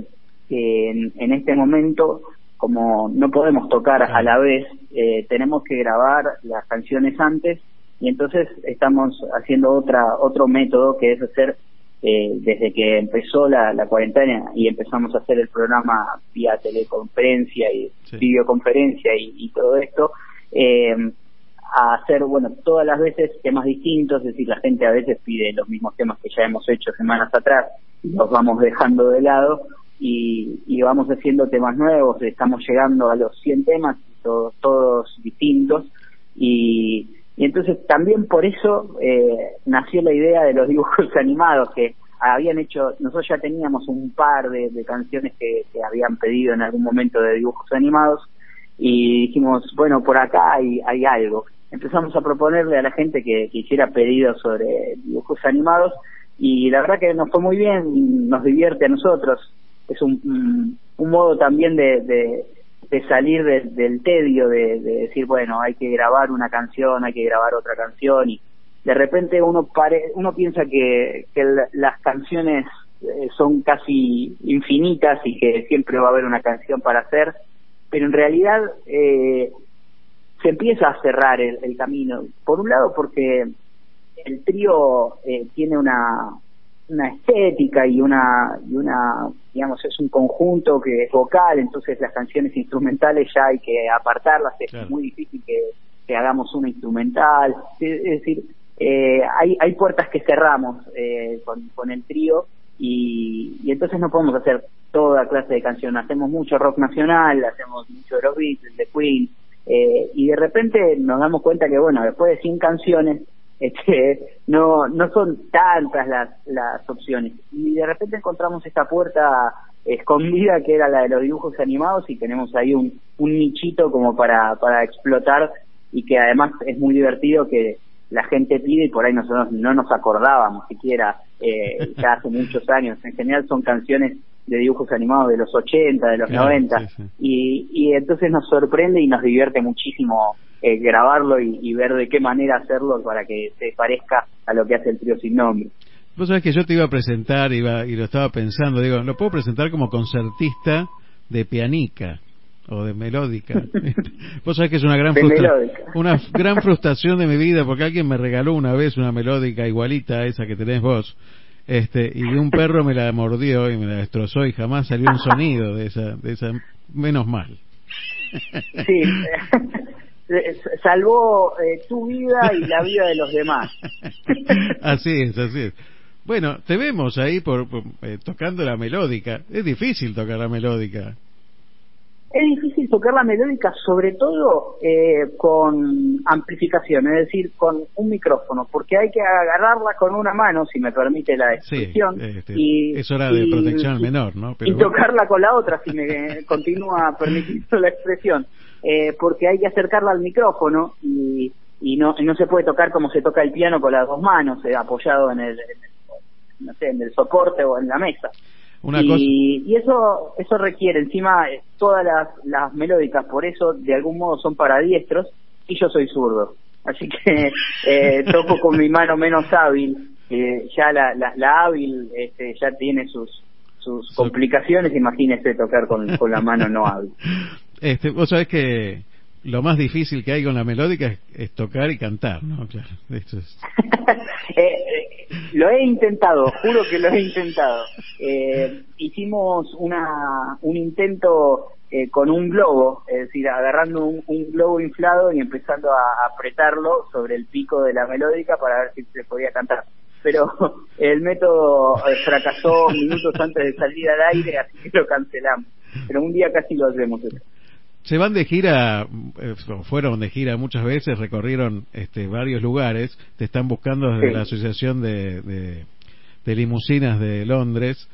que en, en este momento, como no podemos tocar a la vez, eh, tenemos que grabar las canciones antes y entonces estamos haciendo otra otro método que es hacer eh, desde que empezó la, la cuarentena y empezamos a hacer el programa vía teleconferencia y videoconferencia y, y todo esto eh, a hacer bueno todas las veces temas distintos es decir la gente a veces pide los mismos temas que ya hemos hecho semanas atrás los vamos dejando de lado y, y vamos haciendo temas nuevos estamos llegando a los 100 temas todos todos distintos y, y entonces también por eso eh, nació la idea de los dibujos <laughs> animados que habían hecho, nosotros ya teníamos un par de, canciones que, habían pedido en algún momento de dibujos animados y dijimos, bueno, por acá hay, hay algo. Empezamos a proponerle a la gente que, que hiciera pedidos sobre dibujos animados y la verdad que nos fue muy bien, nos divierte a nosotros. Es un, un, modo también de, de salir de- del tedio, de, de decir, bueno, hay que grabar una canción, hay que grabar otra canción y de repente uno pare, uno piensa que, que la- las canciones eh, son casi infinitas y que siempre va a haber una canción para hacer, pero en realidad eh, se empieza a cerrar el, el camino. Por un lado porque el trío eh, tiene una una estética y una y una digamos es un conjunto que es vocal entonces las canciones instrumentales ya hay que apartarlas es muy difícil que, que hagamos una instrumental. Es, es decir eh, hay hay puertas que cerramos eh, con, con el trío y, y entonces no podemos hacer toda clase de canción. Hacemos mucho rock nacional hacemos mucho de los Beatles de Queen eh, y de repente nos damos cuenta que bueno después de 100 canciones este, no no son tantas las las opciones. Y de repente encontramos esta puerta escondida que era la de los dibujos animados y tenemos ahí un, un nichito como para para explotar y que además es muy divertido que la gente pide y por ahí nosotros no nos acordábamos siquiera eh, ya hace muchos años. En general son canciones de dibujos animados de los 80, de los Claro, 90 sí, sí. y, y entonces nos sorprende y nos divierte muchísimo eh, grabarlo y, y ver de qué manera hacerlo para que se parezca a lo que hace el trío sin nombre. Vos sabés que yo te iba a presentar iba, y lo estaba pensando, digo, lo puedo presentar como concertista de pianica. o de melódica. <laughs> Vos sabés que es una gran, frustra- una gran frustración de mi vida porque alguien me regaló una vez una melódica igualita a esa que tenés vos. Este, y un perro me la mordió y me la destrozó y jamás salió un sonido de esa, de esa, menos mal. Sí, eh, <laughs> salvó eh, tu vida y la vida de los demás. <laughs> Así es, así es. Bueno, te vemos ahí por, por, eh, tocando la melódica. Es difícil tocar la melódica. Es difícil tocar la melódica, sobre todo eh, con amplificación, es decir, con un micrófono, porque hay que agarrarla con una mano, si me permite la Sí, expresión, este, y, es hora de y- protección al menor, ¿no? y bueno. tocarla con la otra, si me <laughs> continúa permitiendo la expresión, eh, porque hay que acercarla al micrófono y, y no, y no se puede tocar como se toca el piano con las dos manos, eh, apoyado en el, en el- no sé, en el soporte o en la mesa. Una y, cosa- y eso eso requiere encima eh, todas las, las melódicas, por eso de algún modo son para diestros y yo soy zurdo. Así que <laughs> eh, toco con mi mano menos hábil, eh, ya la, la, la hábil este, ya tiene sus sus complicaciones, imagínese tocar con, con la mano no hábil. <laughs> Este, vos sabés que lo más difícil que hay con la melódica es, es tocar y cantar, ¿no? Claro, esto es... <laughs> Eh, eh, lo he intentado, juro que lo he intentado. Eh, hicimos una, un intento eh, con un globo, es decir, agarrando un, un globo inflado y empezando a apretarlo sobre el pico de la melódica para ver si se podía cantar. Pero <laughs> el método eh, fracasó minutos antes de salir al aire, así que lo cancelamos. Pero un día casi lo hacemos. eso. Se van de gira, eh, fueron de gira muchas veces, recorrieron este, varios lugares, te están buscando desde Sí. la Asociación de, de, de Limusinas de Londres,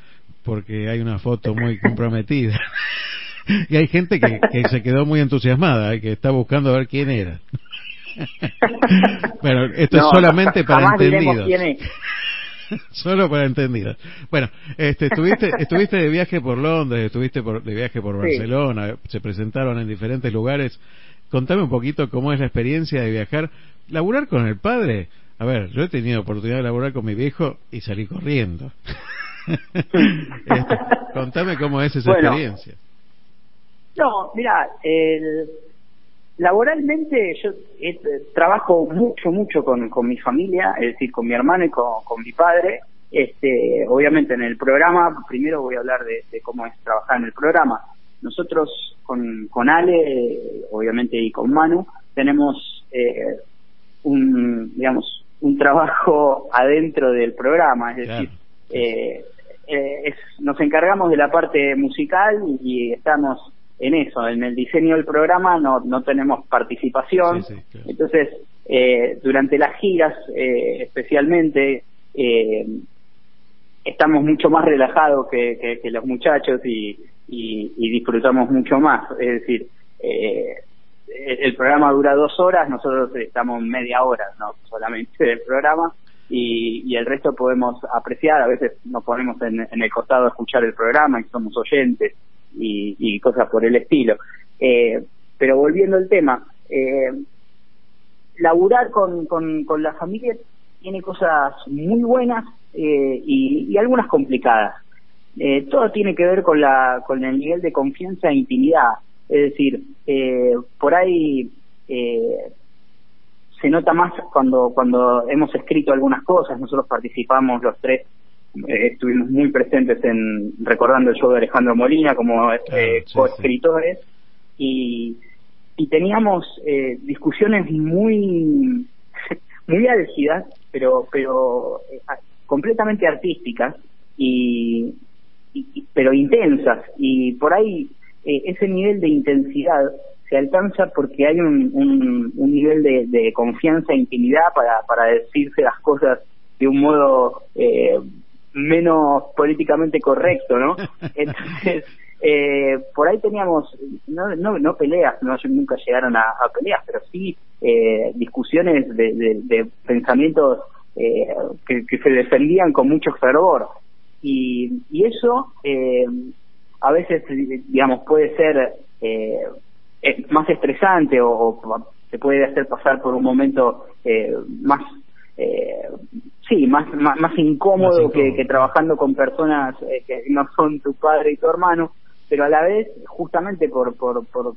porque hay una foto muy <laughs> comprometida. y hay gente que, que se quedó muy entusiasmada, y que está buscando a ver quién era. <laughs> bueno, esto No, es solamente para entendidos. quién es. <laughs> Solo para entendidos. Bueno, este, estuviste, estuviste de viaje por Londres, estuviste por, de viaje por Sí. Barcelona, se presentaron en diferentes lugares. Contame un poquito cómo es la experiencia de viajar. Laburar con el padre. A ver, yo he tenido oportunidad de laburar con mi viejo y salí corriendo. <laughs> Este, contame cómo es esa Bueno. experiencia. No, mira, el, laboralmente yo eh, trabajo mucho, mucho con, con mi familia, es decir, con mi hermano y con, con mi padre. Este, obviamente en el programa, primero voy a hablar de, de cómo es trabajar en el programa. Nosotros con, con Ale, obviamente, y con Manu, tenemos eh, un, digamos, un trabajo adentro del programa, es decir, eh, eh, es- nos encargamos de la parte musical y estamos en eso, en el diseño del programa no, no tenemos participación, entonces eh, durante las giras eh, especialmente eh, estamos mucho más relajados que, que- que los muchachos y, y- y disfrutamos mucho más, es decir, eh, el, el programa dura dos horas, nosotros estamos media hora no solamente del programa y, y el resto podemos apreciar, a veces nos ponemos en, en el costado a escuchar el programa y somos oyentes y, y cosas por el estilo. Eh, pero volviendo al tema, eh, laburar con, con, con la familia tiene cosas muy buenas eh, y, y algunas complicadas. Eh, todo tiene que ver con, la, con el nivel de confianza e intimidad. Es decir, eh, por ahí eh, se nota más cuando, cuando hemos escrito algunas cosas. Nosotros participamos los tres, eh, estuvimos muy presentes en recordando el show de Alejandro Molina como eh, coescritores. Y, y teníamos eh, discusiones muy <laughs> muy álgidas, pero pero eh, completamente artísticas y, y- y- pero intensas. Y por ahí eh, ese nivel de intensidad se alcanza porque hay un, un, un nivel de, de confianza e intimidad para, para decirse las cosas de un modo eh, menos políticamente correcto, ¿no? <laughs> Entonces, eh, por ahí teníamos, no, no, no peleas, no nunca llegaron a, a peleas, pero sí eh, discusiones de, de, de pensamientos eh, que, que se defendían con mucho fervor. Y, y eso eh, a veces, digamos, puede ser eh, más estresante o, o se puede hacer pasar por un momento eh, más eh, sí más, más más incómodo, Más incómodo. Que, que trabajando con personas eh, que no son tu padre y tu hermano pero a la vez, justamente por, por, por,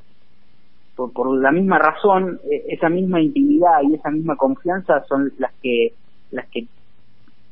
por, por la misma razón, eh, esa misma intimidad y esa misma confianza son las que, las que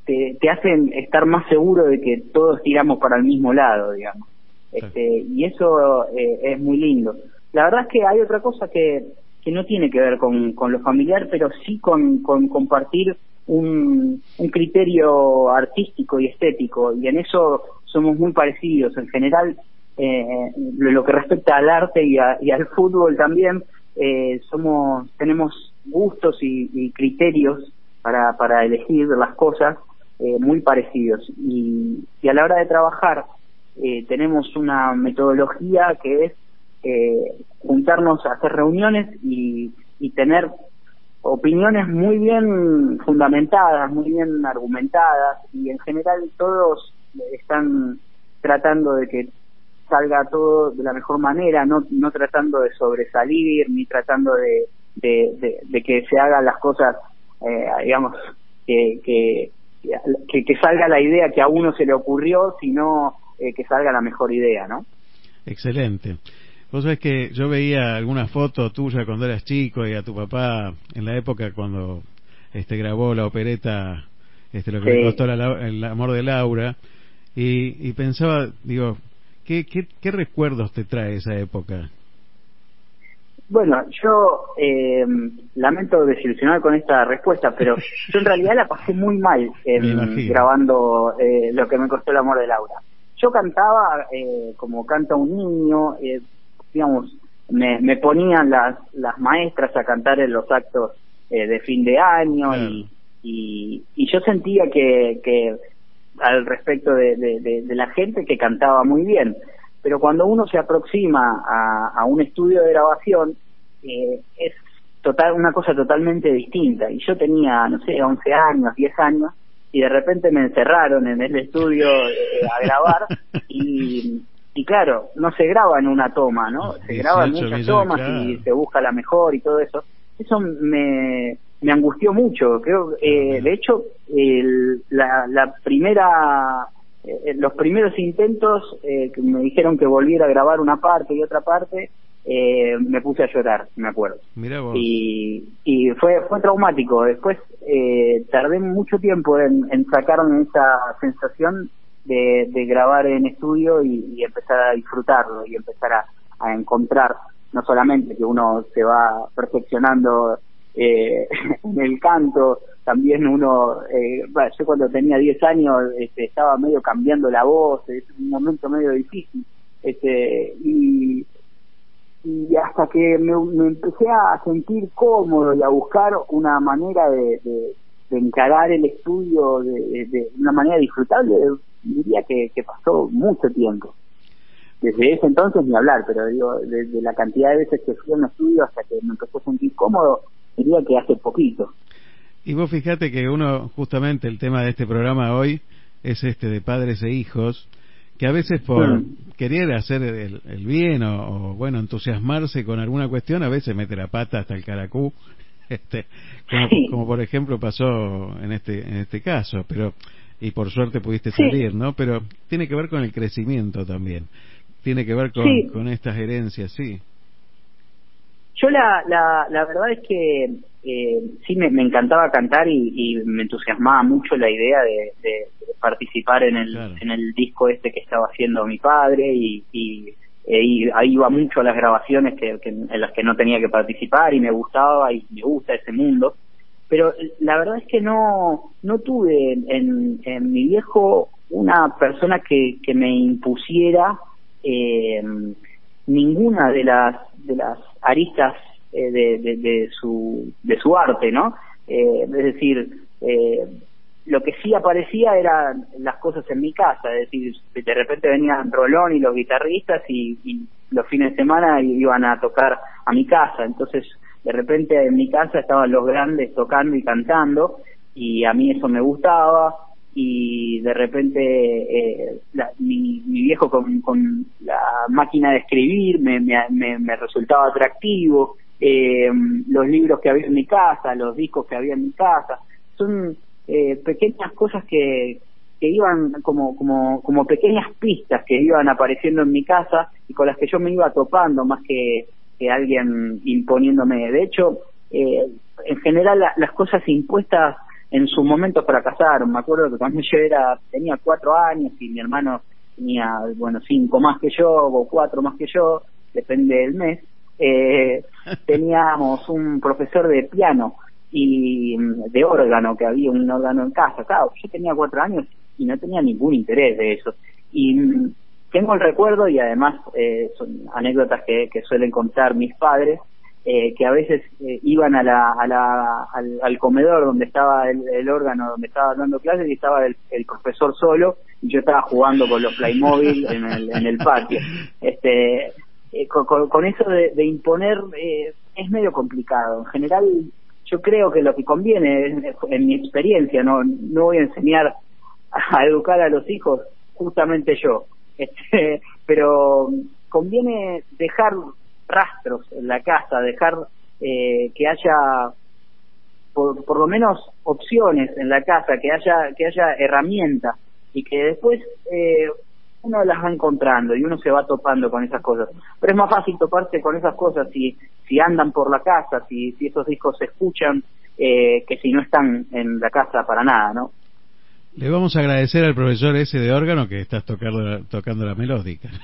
te, te hacen estar más seguro de que todos tiramos para el mismo lado, digamos. Este, y eso eh, es muy lindo. La verdad es que hay otra cosa que, que no tiene que ver con, con lo familiar, pero sí con, con compartir un, criterio artístico y estético, y en eso somos muy parecidos. En general, eh, lo, que respecta al arte y, a- y al fútbol también, eh, somos tenemos gustos y, y criterios para, para elegir las cosas eh, muy parecidos. Y, y a la hora de trabajar, eh, tenemos una metodología que es juntarnos a hacer reuniones y, y tener opiniones muy bien fundamentadas, muy bien argumentadas y en general todos están tratando de que salga todo de la mejor manera, no, no tratando de sobresalir ni tratando de, de, que se hagan las cosas, eh, digamos, que, que, que, que salga la idea que a uno se le ocurrió, sino eh, que salga la mejor idea, ¿no? Excelente. Vos sabés que yo veía alguna foto tuya cuando eras chico y a tu papá en la época cuando este grabó la opereta este lo que Sí. le costó la el amor de Laura y, y pensaba digo ¿qué, qué, qué recuerdos te trae esa época Bueno, yo eh, lamento desilusionar con esta respuesta, pero yo en realidad la pasé muy mal imagino. grabando eh, lo que me costó el amor de Laura. Yo cantaba eh, como canta un niño, eh, digamos, me, me ponían las, las maestras a cantar en los actos eh, de fin de año y, y, y yo sentía que, que al respecto de, de- de- de la gente que cantaba muy bien. Pero cuando uno se aproxima a, a un estudio de grabación, eh, es total una cosa totalmente distinta. Y yo tenía, no sé, 11 años, 10 años, y de repente me encerraron en el estudio eh, a grabar, <laughs> y, y claro, no se graba en una toma, ¿no? Se graban 18 muchas tomas claro. y se busca la mejor y todo eso. Eso me, me angustió mucho. Creo, eh, de hecho, el- la, la primera, eh, los primeros intentos eh, que me dijeron que volviera a grabar una parte y otra parte, eh, me puse a llorar, me acuerdo. Vos. Y, y fue fue traumático. Después eh, tardé mucho tiempo en, en sacarme esa sensación de, grabar en estudio y, empezar a disfrutarlo y empezar a, encontrar no solamente que uno se va perfeccionando eh, <laughs> en el canto, también uno, eh, yo cuando tenía 10 años este, estaba medio cambiando la voz, es un momento medio difícil, este, y, hasta que me, me empecé a sentir cómodo y a buscar una manera de, de- de encarar el estudio de- de una manera disfrutable, diría que, que pasó mucho tiempo. Desde ese entonces ni hablar, pero digo, desde la cantidad de veces que fui a un estudio hasta que me empecé a sentir cómodo, diría que hace poquito. y vos fíjate que uno justamente el tema de este programa hoy es este de padres e hijos que a veces por Mm. querer hacer el, el bien o, o, bueno entusiasmarse con alguna cuestión a veces mete la pata hasta el caracú <laughs> este como, Sí. como por ejemplo pasó en este en este caso pero y por suerte pudiste Sí. salir no pero tiene que ver con el crecimiento también tiene que ver con, Sí. con estas herencias sí Yo la, la, la verdad es que eh, sí me, me encantaba cantar y, y me entusiasmaba mucho la idea de, de- de participar en el, en el disco este que estaba haciendo mi padre y, y, e ahí iba mucho a las grabaciones que, que- en las que no tenía que participar y me gustaba y me gusta ese mundo. Pero la verdad es que no, no tuve en, en, mi viejo una persona que, me impusiera eh, ninguna de las de las aristas eh, de, de, su de su arte no Eh, es decir eh, lo que sí aparecía eran las cosas en mi casa es decir de repente venían Rolón y los guitarristas y los fines de semana iban a tocar a mi casa. Entonces de repente en mi casa estaban los grandes tocando y cantando y a mí eso me gustaba y de repente eh, la- mi, mi viejo con, con la máquina de escribir me, me, me- resultaba atractivo, eh, los libros que había en mi casa, los discos que había en mi casa, son eh, pequeñas cosas que, que iban como, como, como pequeñas pistas que iban apareciendo en mi casa y con las que yo me iba topando más que, que alguien imponiéndome. De hecho, eh, en general la- las cosas impuestas en su momento fracasaron. Me acuerdo que cuando yo era tenía cuatro años y mi hermano tenía, bueno, cinco más que yo o cuatro más que yo, depende del mes, eh, <laughs> teníamos un profesor de piano y mm, de órgano, que había un órgano en casa. Claro, yo tenía cuatro años y no tenía ningún interés de eso. Y mm, tengo el recuerdo, y además eh, son anécdotas que, suelen contar mis padres, eh, que a veces eh, iban a la, a la, al, al comedor donde estaba el, órgano, donde estaba dando clases, y estaba el, profesor solo, y yo estaba jugando con los Playmobil en el, en el patio. Este, eh, con, eso de, de imponer es medio complicado. En general, yo creo que lo que conviene, en mi experiencia, no, no voy a enseñar a educar a los hijos justamente yo, este, pero conviene dejar rastros en la casa, dejar eh, que haya por, por lo menos opciones en la casa, que haya que haya herramientas y que después eh, uno las va encontrando y uno se va topando con esas cosas. Pero es más fácil toparse con esas cosas si si andan por la casa, si si esos discos se escuchan, eh, que si no están en la casa para nada, ¿no? Le vamos a agradecer al profesor ese de órgano que estás tocando, tocando la melódica. <laughs>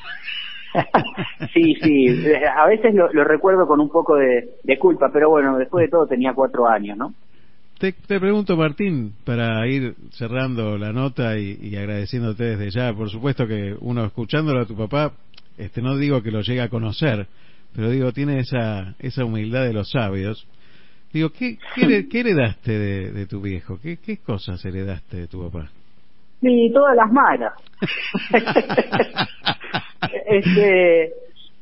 Sí, sí, eh, a veces lo, lo recuerdo con un poco de, de culpa, pero bueno, después de todo tenía cuatro años, ¿no? Te, te pregunto, Martín, para ir cerrando la nota y, y agradeciéndote desde ya, por supuesto que uno escuchándolo a tu papá, este no digo que lo llegue a conocer, pero digo, tiene esa, esa humildad de los sabios. Digo, ¿qué, qué, qué heredaste de, de tu viejo? ¿Qué, ¿Qué cosas heredaste de tu papá? Y todas las malas. <laughs> este,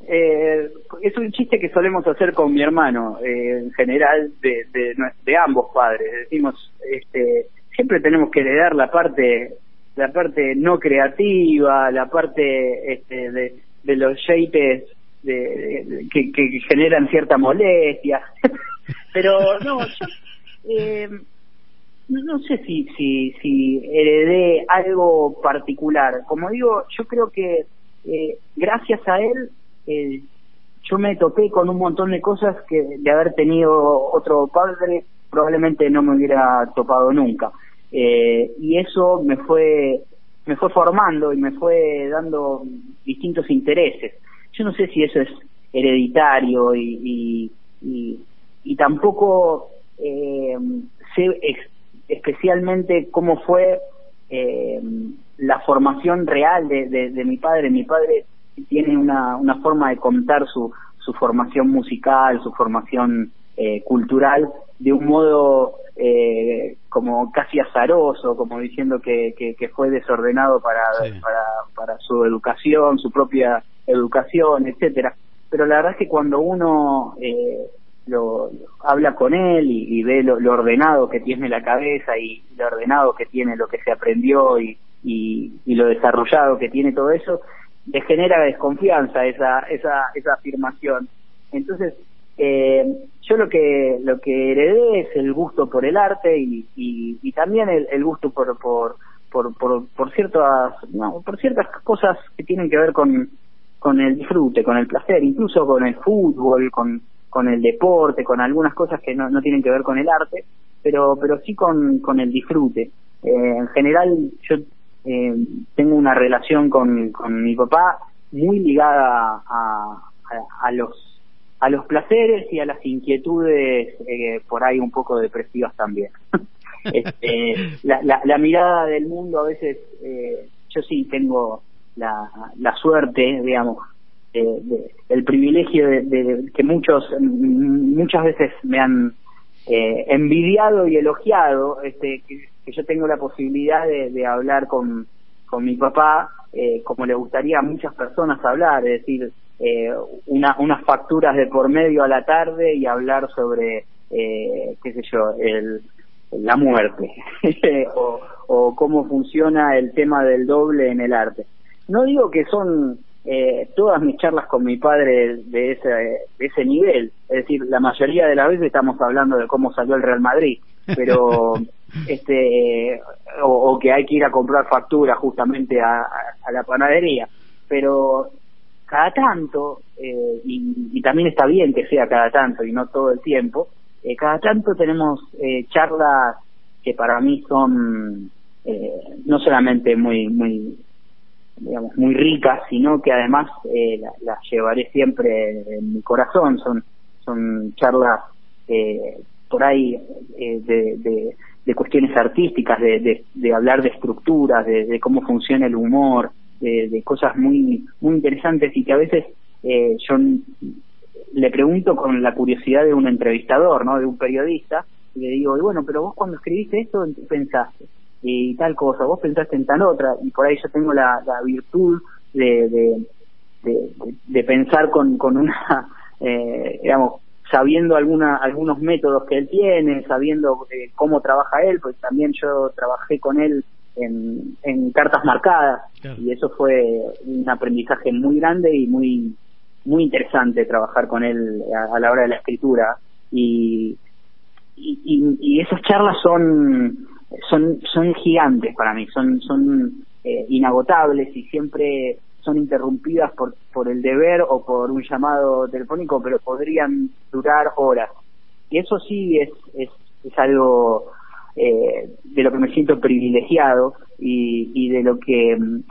eh, es un chiste que solemos hacer con mi hermano, eh, en general, de, de, de ambos padres. Decimos, este, siempre tenemos que heredar la parte, la parte no creativa, la parte este, de, de los shapes de, de- que, que generan cierta molestia. Pero <laughs> no, yo, eh, no, sé si, si, si heredé algo particular. Como digo, yo creo que eh, gracias a él eh, yo me topé con un montón de cosas que de haber tenido otro padre probablemente no me hubiera topado nunca. Eh, y eso me fue me fue formando y me fue dando distintos intereses. Yo no sé si eso es hereditario y, y, y, y tampoco eh, sé ex- especialmente cómo fue eh, la formación real de, de, de mi padre. Mi padre tiene una, una forma de contar su, su formación musical, su formación eh, cultural, de un modo eh, como casi azaroso, como diciendo que, que, que fue desordenado para, para, para su educación, su propia educación, etcétera. Pero la verdad es que cuando uno eh, lo, habla con él y, ve lo, ordenado que tiene la cabeza y lo ordenado que tiene lo que se aprendió y, y, y lo desarrollado que tiene todo eso, le genera desconfianza esa, esa, esa afirmación. Entonces, eh, yo lo que lo que heredé es el gusto por el arte y, y, y también el, el gusto por por, por, por, por ciertas no, por ciertas cosas que tienen que ver con, con el disfrute, con el placer, incluso con el fútbol, con, con el deporte, con algunas cosas que no, tienen que ver con el arte, pero pero sí con, con el disfrute. Eh, en general, yo eh, tengo una relación con, con mi papá muy ligada a, a, a los a los placeres y a las inquietudes eh, por ahí un poco depresivas también. <laughs> este, la, la, la mirada del mundo a veces, eh, yo sí tengo la, la suerte, digamos, de, de- el privilegio de, de- que muchos muchas veces me han eh, envidiado y elogiado, este, que, yo tengo la posibilidad de, de hablar con, con mi papá eh, como le gustaría a muchas personas hablar, es decir, eh, una, unas facturas de por medio a la tarde y hablar sobre, eh, qué sé yo, el, la muerte <laughs> o, o cómo funciona el tema del doble en el arte. No digo que son eh, todas mis charlas con mi padre de ese, de ese nivel, es decir, la mayoría de las veces estamos hablando de cómo salió el Real Madrid, pero <laughs> este o, o que hay que ir a comprar factura justamente a, a- a la panadería. Pero cada tanto eh, y, y también está bien que sea cada tanto y no todo el tiempo eh, cada tanto tenemos eh, charlas que para mí son eh, no solamente muy muy digamos muy ricas sino que además eh, la- las llevaré siempre en mi corazón son son charlas eh, por ahí eh, de, de, cuestiones artísticas de, de, hablar de estructuras de, cómo funciona el humor de, cosas muy muy interesantes y que a veces eh, yo le pregunto con la curiosidad de un entrevistador, ¿no? De un periodista, y le digo, y bueno, pero vos cuando escribiste esto, ¿en qué pensaste? Y tal cosa, vos pensaste en tal otra, y por ahí yo tengo la, la virtud de, de, de, de- de pensar con, con una, <laughs> eh, digamos, sabiendo alguna, algunos métodos que él tiene, sabiendo eh, cómo trabaja él, pues también yo trabajé con él en, en cartas marcadas, y eso fue un aprendizaje muy grande y muy muy interesante trabajar con él a, a la hora de la escritura. Y, y, y- y esas charlas son son son gigantes para mí son son eh, inagotables y siempre son interrumpidas por por el deber o por un llamado telefónico pero podrían durar horas y eso sí es es, es algo eh, de lo que me siento privilegiado y, y de lo que mm,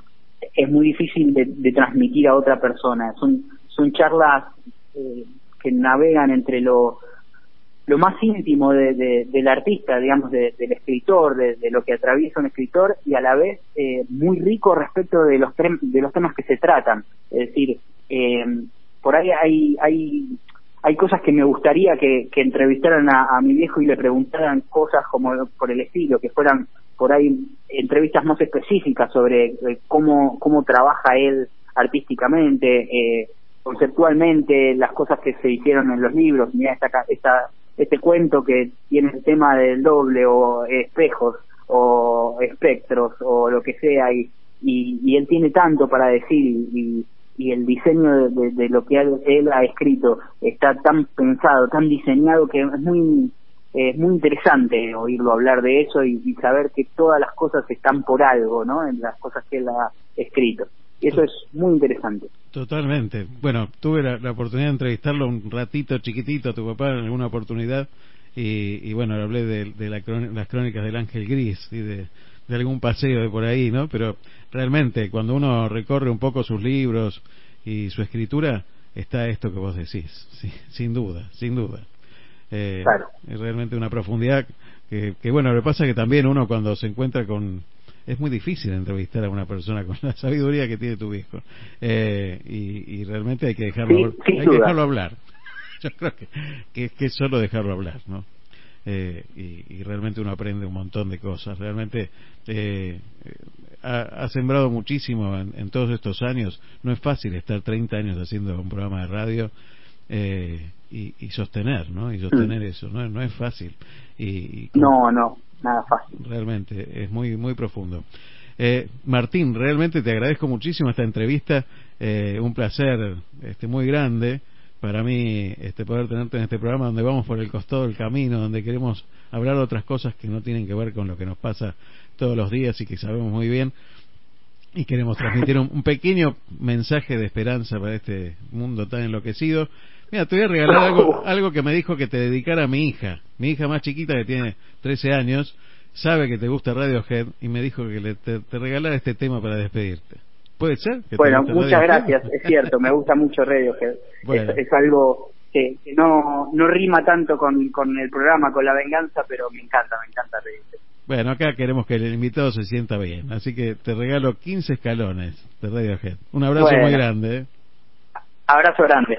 es muy difícil de, de transmitir a otra persona. Son, son charlas eh, que navegan entre lo, lo más íntimo de, de- del artista, digamos, de- del escritor, de, lo que atraviesa un escritor y a la vez eh, muy rico respecto de los, de los temas que se tratan. Es decir, eh, por ahí hay, hay, hay cosas que me gustaría que, entrevistaran a, mi viejo y le preguntaran cosas como por el estilo, que fueran por ahí entrevistas más específicas sobre eh, cómo, cómo trabaja él artísticamente, eh, conceptualmente, las cosas que se hicieron en los libros, mira esta, esta, este cuento que tiene el tema del doble o espejos o espectros o lo que sea y, y, él tiene tanto para decir y, y el diseño de, de- lo que él, ha escrito está tan pensado, tan diseñado que es muy es muy interesante oírlo hablar de eso y saber que todas las cosas están por algo, ¿no? En las cosas que él ha escrito. Y eso es muy interesante. Totalmente. Bueno, tuve la, la oportunidad de entrevistarlo un ratito chiquitito a tu papá en alguna oportunidad y, y bueno, hablé de, de la las crónicas del Ángel Gris y de, de algún paseo de por ahí, ¿no? Pero realmente cuando uno recorre un poco sus libros y su escritura, está esto que vos decís, sí, sin duda, sin duda. Eh, Claro. Es realmente una profundidad que, que, bueno, lo que pasa es que también uno cuando se encuentra con... Es muy difícil entrevistar a una persona con la sabiduría que tiene tu viejo. Eh, y, y realmente hay que dejarlo, Sí, hay que dejarlo hablar. <laughs> Yo creo que, que, que es solo dejarlo hablar, ¿no? Eh, y, y realmente uno aprende un montón de cosas. Realmente eh, ha, ha sembrado muchísimo en, en todos estos años. No es fácil estar 30 años haciendo un programa de radio eh, y, y sostener, ¿no? Y sostener eso, ¿no? No es fácil. Y, No, no, nada fácil. realmente es muy muy profundo. Eh, Martín, realmente te agradezco muchísimo esta entrevista, eh, un placer este muy grande para mí este poder tenerte en este programa donde vamos por el costado del camino, donde queremos hablar de otras cosas que no tienen que ver con lo que nos pasa todos los días y que sabemos muy bien y queremos transmitir un, un pequeño mensaje de esperanza para este mundo tan enloquecido. Mira, te voy a regalar algo, algo que me dijo que te dedicara a mi hija. Mi hija más chiquita, que tiene 13 años, sabe que te gusta Radiohead y me dijo que le, te, te regalara este tema para despedirte. ¿Puede ser? Bueno, muchas Radiohead? gracias, es cierto, me gusta mucho Radiohead. Bueno. Es, es algo que, que no, no rima tanto con, con el programa, con la venganza, pero me encanta, me encanta Radiohead. Bueno, acá queremos que el invitado se sienta bien, así que te regalo 15 escalones de Radiohead. Un abrazo Bueno. muy grande. ¿eh? Abrazo grande.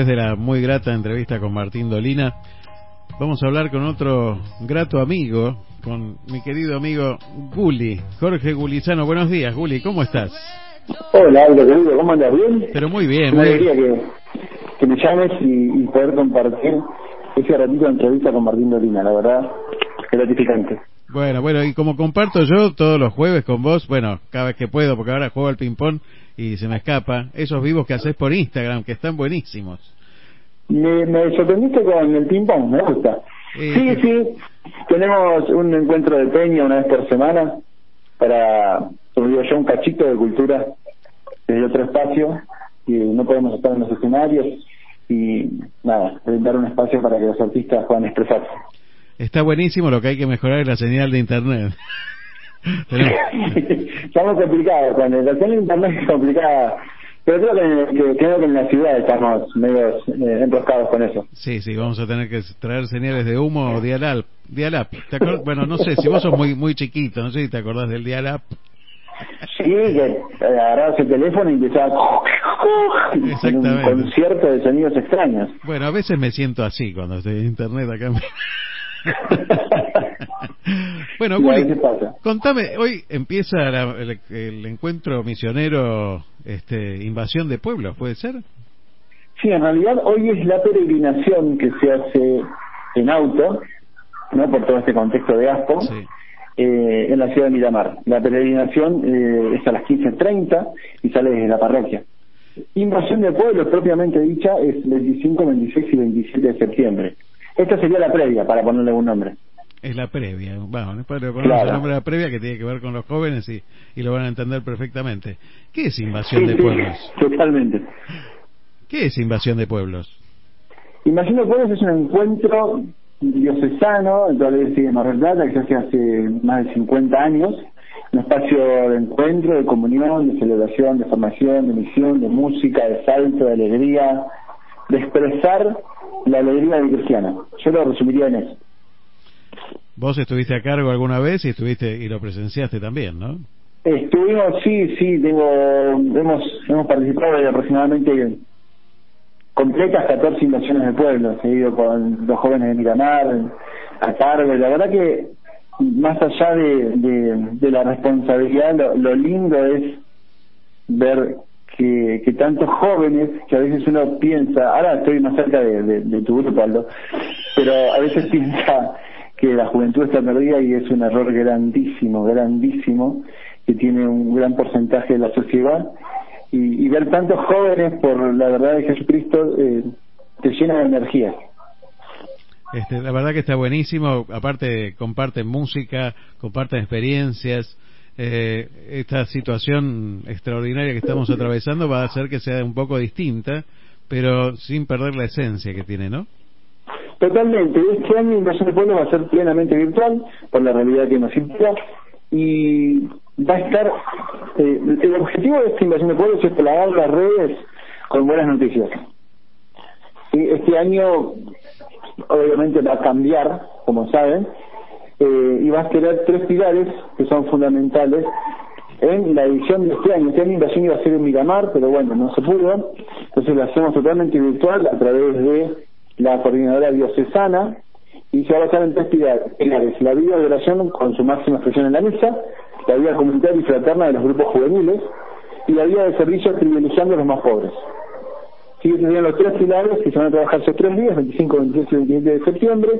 después de la muy grata entrevista con Martín Dolina, vamos a hablar con otro grato amigo, con mi querido amigo Guli, Jorge Gulizano. Buenos días, Guli, ¿cómo estás? Hola, Aldo, querido, ¿cómo andas? ¿Bien? Pero muy bien, Una alegría que, que me llames y, y poder compartir ese ratito de entrevista con Martín Dolina, la verdad, gratificante. Bueno, bueno, y como comparto yo todos los jueves con vos, bueno, cada vez que puedo, porque ahora juego al ping-pong y se me escapa, esos vivos que haces por Instagram, que están buenísimos. Me, me sorprendiste con el ping-pong, me gusta. Eh, Sí, sí, tenemos un encuentro de peña una vez por semana para, digo yo, un cachito de cultura desde otro espacio y no podemos estar en los escenarios y nada, dar un espacio para que los artistas puedan expresarse. Está buenísimo, lo que hay que mejorar es la señal de internet. <laughs> Estamos complicados, con la de internet es complicada, pero creo que, que- creo que en la ciudad estamos medio eh, enroscados con eso. Sí, sí, vamos a tener que traer señales de humo o dial-up. Dial-up. ¿Te acuer- Bueno, no sé, si vos sos muy muy chiquito, no sé si te acordás del dial-up. Sí, que eh, agarrabas el teléfono y empezaba un concierto de sonidos extraños. Bueno, a veces me siento así cuando estoy en internet acá. <laughs> en- <laughs> bueno, Juli, contame, hoy empieza la- el, el encuentro misionero, este, invasión de pueblos, ¿puede ser? Sí, en realidad hoy es la peregrinación que se hace en auto ¿no? Por todo este contexto de ASPO. eh, en la ciudad de Miramar. La peregrinación eh, es a las 15.30 y sale desde la parroquia. Invasión de pueblos propiamente dicha es 25, 26 y 27 de septiembre. Esta sería la previa, para ponerle un nombre. Es la previa. Bueno, le ponemos Claro. el nombre de la previa que tiene que ver con los jóvenes y, y lo van a entender perfectamente. ¿Qué es invasión Sí, de sí, pueblos? Totalmente. ¿Qué es invasión de pueblos? Invasión de pueblos es un encuentro diocesano la iglesia de Mar del Plata que se hace hace más de 50 años. Un espacio de encuentro, de comunión, de celebración, de formación, de misión, de música, de salto, de alegría, de expresar la alegría de cristiana. Yo lo resumiría en eso. Vos estuviste a cargo alguna vez y estuviste y lo presenciaste también, ¿no? Estuvimos, sí, sí, tengo, hemos, hemos participado de aproximadamente completas 14 invasiones de pueblos. He ido con los jóvenes de Miramar, a cargo. La verdad que, más allá de, de, la responsabilidad, lo, lo lindo es ver que, que tantos jóvenes, que a veces uno piensa, ahora estoy más cerca de, de tu grupo, Aldo, pero a veces <laughs> piensa que la juventud está perdida y es un error grandísimo, grandísimo, que tiene un gran porcentaje de la sociedad. Y, ver tantos jóvenes por la verdad de Jesucristo eh, te llena de energía. Este, la verdad que está buenísimo. Aparte, comparten música, comparten experiencias. Eh, esta situación extraordinaria que estamos atravesando va a hacer que sea un poco distinta, pero sin perder la esencia que tiene, ¿no? Totalmente. Este año Invasión de Pueblos va a ser plenamente virtual por la realidad que nos implica y va a estar. eh, el objetivo de esta Invasión de Pueblos es plagar las redes con buenas noticias. Y este año, obviamente, va a cambiar, como saben, eh, y va a tener tres pilares que son fundamentales en la edición de este año. Este año Invasión iba a ser en Miramar, pero bueno, no se pudo. Entonces lo hacemos totalmente virtual a través de la coordinadora diocesana y se va a basar en tres pila- pilares. La vida de oración con su máxima expresión en la misa, la vida comunitaria y fraterna de los grupos juveniles y la vida de servicio privilegiando a los más pobres. Sí, serían los tres pilares que se van a trabajar esos tres días, 25, 26 y 27 de septiembre,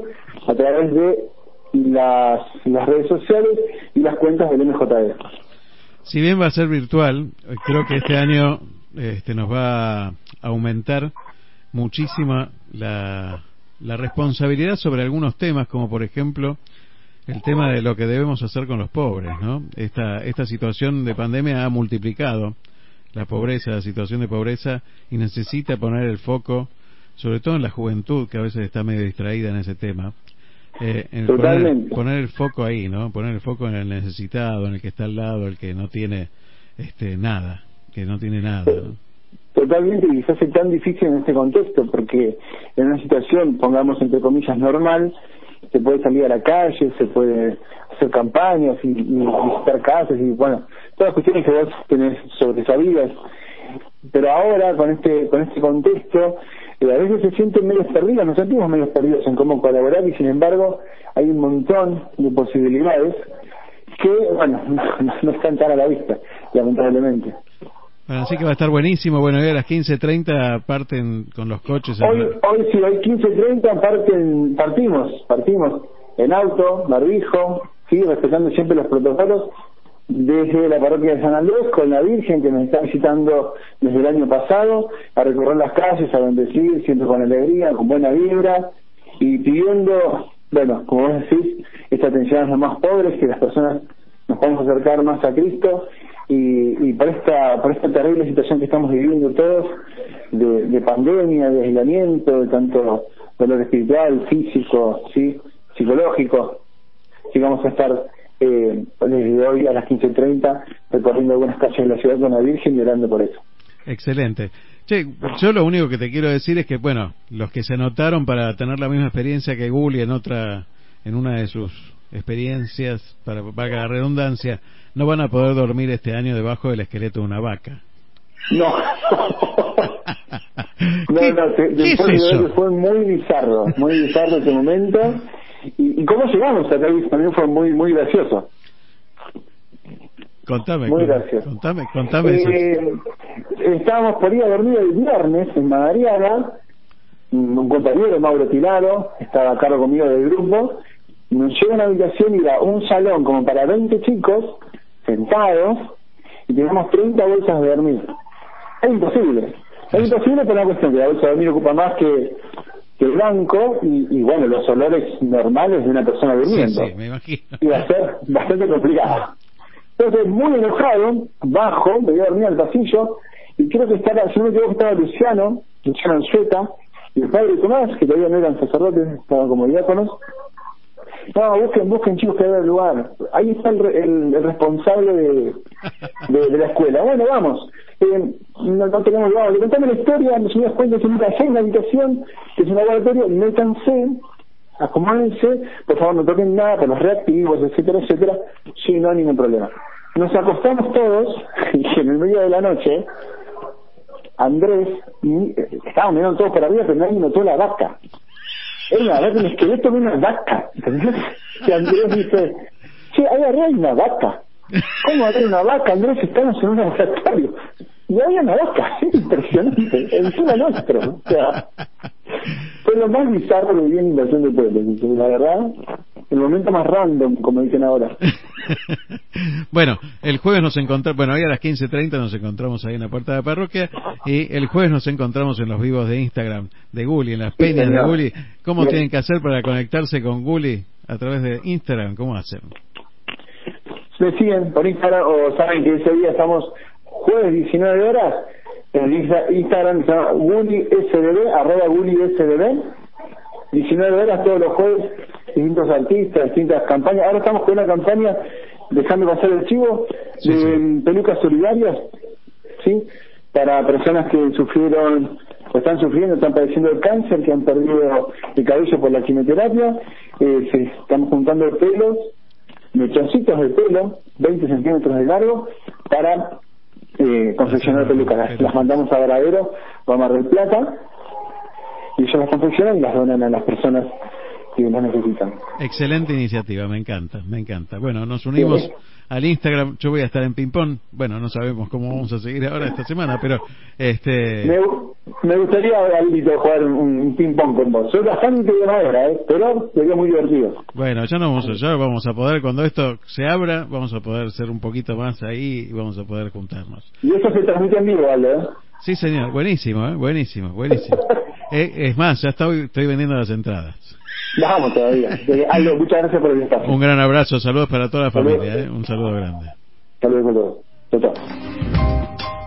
a través de las, redes sociales y las cuentas del MJD. Si bien va a ser virtual, creo que este año este, nos va a aumentar muchísima la, la responsabilidad sobre algunos temas, como por ejemplo el tema de lo que debemos hacer con los pobres, ¿no? Esta, esta situación de pandemia ha multiplicado la pobreza, la situación de pobreza, y necesita poner el foco, sobre todo en la juventud, que a veces está medio distraída en ese tema, eh, en poner, poner el foco ahí, ¿no? Poner el foco en el necesitado, en el que está al lado, el que no tiene este nada, que no tiene nada. ¿no? Totalmente, y se hace tan difícil en este contexto, porque en una situación, pongamos entre comillas, normal, se puede salir a la calle, se puede hacer campañas y, visitar casas y bueno, todas las cuestiones que vos tenés sobresabidas. Pero ahora, con este con este contexto, eh, a veces se sienten medios perdidos, nos sentimos medios perdidos en cómo colaborar y sin embargo hay un montón de posibilidades que, bueno, <laughs> no, no están tan a la vista, lamentablemente. Bueno, así que va a estar buenísimo. Bueno, hoy a las 15.30 parten con los coches. Hoy, hoy sí, hoy 15.30 parten, partimos, partimos en auto, barbijo, sí, respetando siempre los protocolos desde la parroquia de San Andrés con la Virgen que nos está visitando desde el año pasado a recorrer las calles, a bendecir, siempre con alegría, con buena vibra y pidiendo, bueno, como vos decís, esta atención a los más pobres, que las personas nos podamos acercar más a Cristo y, y por esta por esta terrible situación que estamos viviendo todos de, de pandemia, de aislamiento, de tanto dolor espiritual, físico, sí, psicológico, sí vamos a estar eh, desde hoy a las 15.30 recorriendo algunas calles de la ciudad con la Virgen y orando por eso. Excelente. Che, yo lo único que te quiero decir es que, bueno, los que se anotaron para tener la misma experiencia que Gulli en otra, en una de sus experiencias, para valga la redundancia, no van a poder dormir este año debajo del esqueleto de una vaca. No. <laughs> No, no, qué es después de eso? fue muy bizarro, muy bizarro ese momento. Y, y cómo llegamos acá también fue muy muy gracioso. Contame, Muy gracioso. contame, contame eso. Eh, estábamos por ir a dormir el viernes en Madariaga, un compañero, Mauro Tilaro, estaba a cargo conmigo del grupo, nos llega a una habitación y era un salón como para 20 chicos sentados y teníamos 30 bolsas de dormir. Es imposible. Es imposible por una cuestión que la bolsa de dormir ocupa más que, que el banco y, y, bueno, los olores normales de una persona durmiendo. Sí, sí, me imagino. Iba a ser bastante complicado. Entonces, muy enojado, bajo, me voy a dormir al pasillo y creo que estaba, si no me equivoco, estaba Luciano, Luciano Anzueta, y el padre Tomás, que todavía no eran sacerdotes, estaban como diáconos. No, busquen, busquen chicos que hay lugar. Ahí está el, el, el responsable de, de, la escuela. Bueno, vamos. Eh, no, no tenemos lugar. Le contame la historia, nos dimos cuenta que nunca hay una habitación, que es un laboratorio, métanse, acomódense, por favor no toquen nada por los reactivos, etcétera, etcétera. Sí, no hay ningún problema. Nos acostamos todos <laughs> y en el medio de la noche Andrés, mi- eh, mirando todos para arriba, pero nadie notó la vaca. Era una vaca, un esqueleto de una vaca. ¿entendés? Y Andrés dice, sí, ahí arriba hay una vaca. ¿Cómo haber una vaca, Andrés? Estamos en un laboratorio. Y había una vaca, es impresionante, encima nuestro. O sea, fue lo más bizarro que vi en Invasión de Pueblos. La verdad, el momento más random, como dicen ahora. <laughs> Bueno, el jueves nos encontramos, bueno, hoy a las 15.30 nos encontramos ahí en la puerta de la parroquia y el jueves nos encontramos en los vivos de Instagram de Guli, en las peñas de. Guli. ¿Cómo Bien. tienen que hacer para conectarse con Guli a través de Instagram? ¿Cómo hacen? me siguen por Instagram o saben que ese día estamos jueves 19 horas en Insta- Instagram se llama GuliSDB, arroba GuliSDB 19 horas todos los jueves distintos artistas, distintas campañas ahora estamos con una campaña dejando pasar el chivo de pelucas solidarias ¿sí? para personas que sufrieron o están sufriendo, están padeciendo el cáncer, que han perdido el cabello por la quimioterapia, eh, se están juntando pelos mechoncitos de pelo, 20 centímetros de largo, para eh, confeccionar pelucas. Las, las mandamos a Varadero o a Mar del Plata y ellos las confeccionan y las donan a las personas que las necesitan. Excelente iniciativa, me encanta, me encanta. Bueno, nos unimos Sí. al Instagram, yo voy a estar en ping-pong, bueno, no sabemos cómo vamos a seguir ahora esta semana, pero este... Me, me gustaría, Aldito, jugar un, ping-pong con vos. Soy bastante de madera, ¿eh? pero sería muy divertido. Bueno, ya no vamos a, ya vamos a poder, cuando esto se abra, vamos a poder ser un poquito más ahí y vamos a poder juntarnos. Y eso se transmite en vivo, Aldo, ¿eh? Sí, señor, buenísimo, ¿eh? buenísimo, buenísimo. <laughs> Eh, es más, ya estoy, estoy vendiendo las entradas. Vamos todavía. Eh, Aldo, muchas gracias por el espacio. Un gran abrazo, saludos para toda la familia, ¿eh? un saludo grande. Saludos a todos. Chao, chao.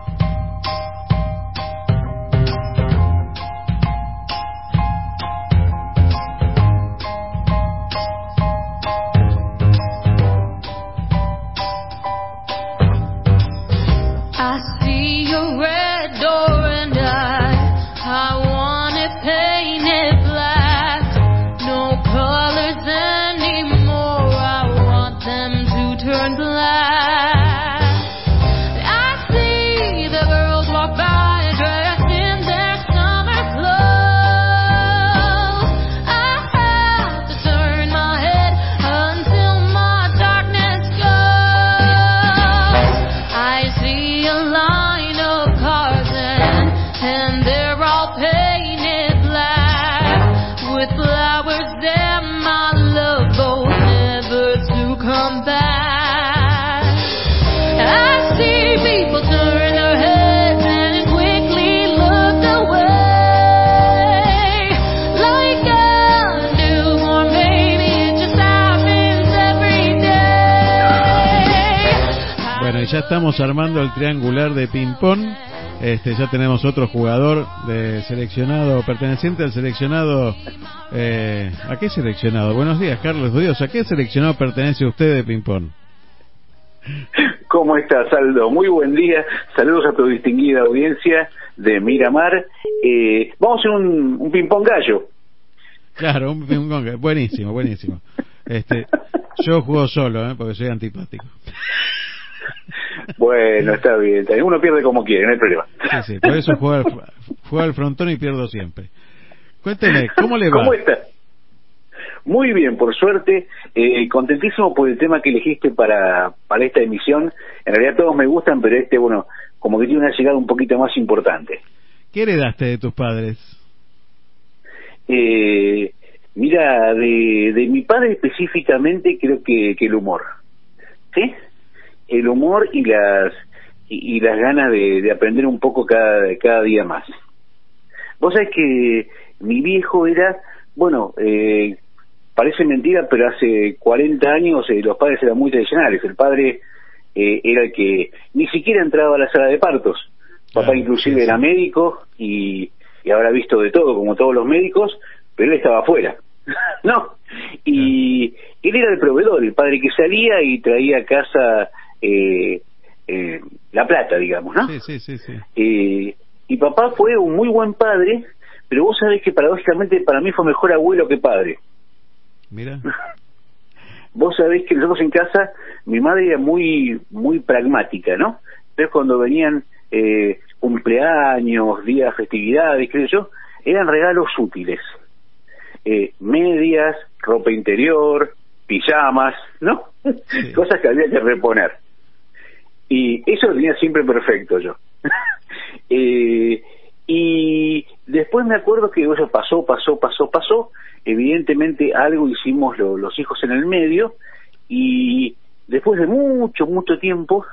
Estamos armando el triangular de ping-pong. Este, ya tenemos otro jugador de seleccionado, perteneciente al seleccionado. Eh, ¿A qué seleccionado? Buenos días, Carlos Dios. ¿A qué seleccionado pertenece usted de ping-pong? <laughs> ¿Cómo estás, Aldo? Muy buen día. Saludos a tu distinguida audiencia de Miramar. Eh, vamos a hacer un, un ping-pong gallo. Claro, un ping-pong. Buenísimo, buenísimo. Este, yo juego solo, ¿eh? porque soy antipático. Bueno, está bien. Uno pierde como quiere, no hay problema. Sí, sí, por eso juego al, juego al frontón y pierdo siempre. Cuénteme, ¿cómo le va? ¿Cómo está? Muy bien, por suerte. Eh, contentísimo por el tema que elegiste para, para esta emisión. En realidad todos me gustan, pero este, bueno, como que tiene una llegada un poquito más importante. ¿Qué heredaste de tus padres? Eh, Mira, de, de mi padre específicamente creo que, que el humor. ¿Sí? El humor y las y, y las ganas de, de aprender un poco cada, cada día más. Vos sabés que mi viejo era, bueno, eh, parece mentira, pero hace 40 años eh, los padres eran muy tradicionales. El padre eh, era el que ni siquiera entraba a la sala de partos. Papá Claro, inclusive sí, sí. era médico y, y habrá visto de todo, como todos los médicos, pero él estaba afuera. <laughs> no. Y él era el proveedor, el padre que salía y traía a casa eh, eh, la plata, digamos, ¿no? Sí, sí, sí, sí. Eh, y papá fue un muy buen padre, pero vos sabés que paradójicamente para mí fue mejor abuelo que padre. Mira. <laughs> Vos sabés que nosotros en casa, mi madre era muy muy pragmática, ¿no? Entonces cuando venían eh, cumpleaños, días, festividades, qué sé yo, eran regalos útiles. Eh, medias, ropa interior, pijamas, ¿no? <laughs> Cosas que había que reponer. Y eso lo tenía siempre perfecto yo. <laughs> Eh, y después me acuerdo que eso pasó, pasó, pasó, pasó. Evidentemente algo hicimos lo- los hijos en el medio y después de mucho, mucho tiempo,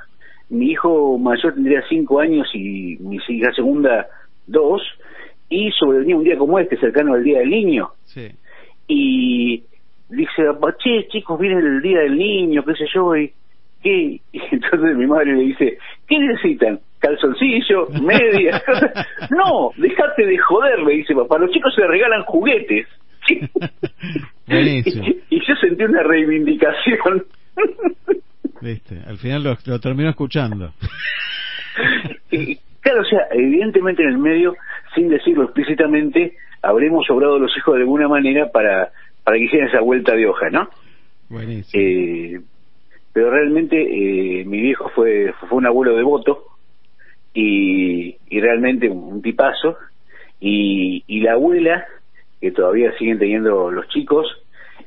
mi hijo mayor tendría cinco años y mi hija segunda dos, y sobrevenía un día como este, cercano al Día del Niño, Sí. y dice, che, chicos, viene el Día del Niño, qué sé yo, y, ¿qué? y entonces mi madre le dice, ¿qué necesitan? ¿Calzoncillo? ¿Medias? <laughs> no, dejate de joder, le dice papá, los chicos se regalan juguetes. Buenísimo. <laughs> y yo sentí una reivindicación. Viste, al final lo, lo terminó escuchando. Y, claro, o sea, evidentemente en el medio, sin decirlo explícitamente, habremos obrado los hijos de alguna manera para, para que hicieran esa vuelta de hoja, ¿no? Buenísimo. Eh, pero realmente eh, mi viejo fue, fue un abuelo devoto y, y realmente un, tipazo. Y, y la abuela, que todavía siguen teniendo los chicos,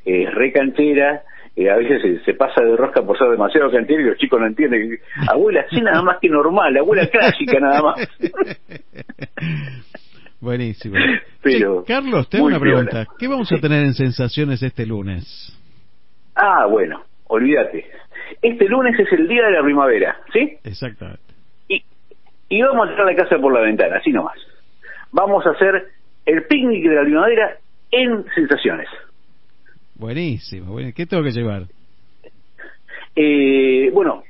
eh, es re canchera, eh, a veces se, se pasa de rosca por ser demasiado cantera y los chicos no entienden. Abuela, sí nada más que normal, abuela clásica nada más. <laughs> Buenísimo. Pero Carlos, te hago muy una pregunta. ¿Qué vamos a tener en sensaciones este lunes? Ah, bueno, olvídate. Este lunes es el día de la primavera, ¿sí? Exactamente. y vamos a tirar la casa por la ventana, así nomás. Vamos a hacer el picnic de la primavera en sensaciones. Buenísimo. bueno, ¿Qué tengo que llevar? Eh, bueno,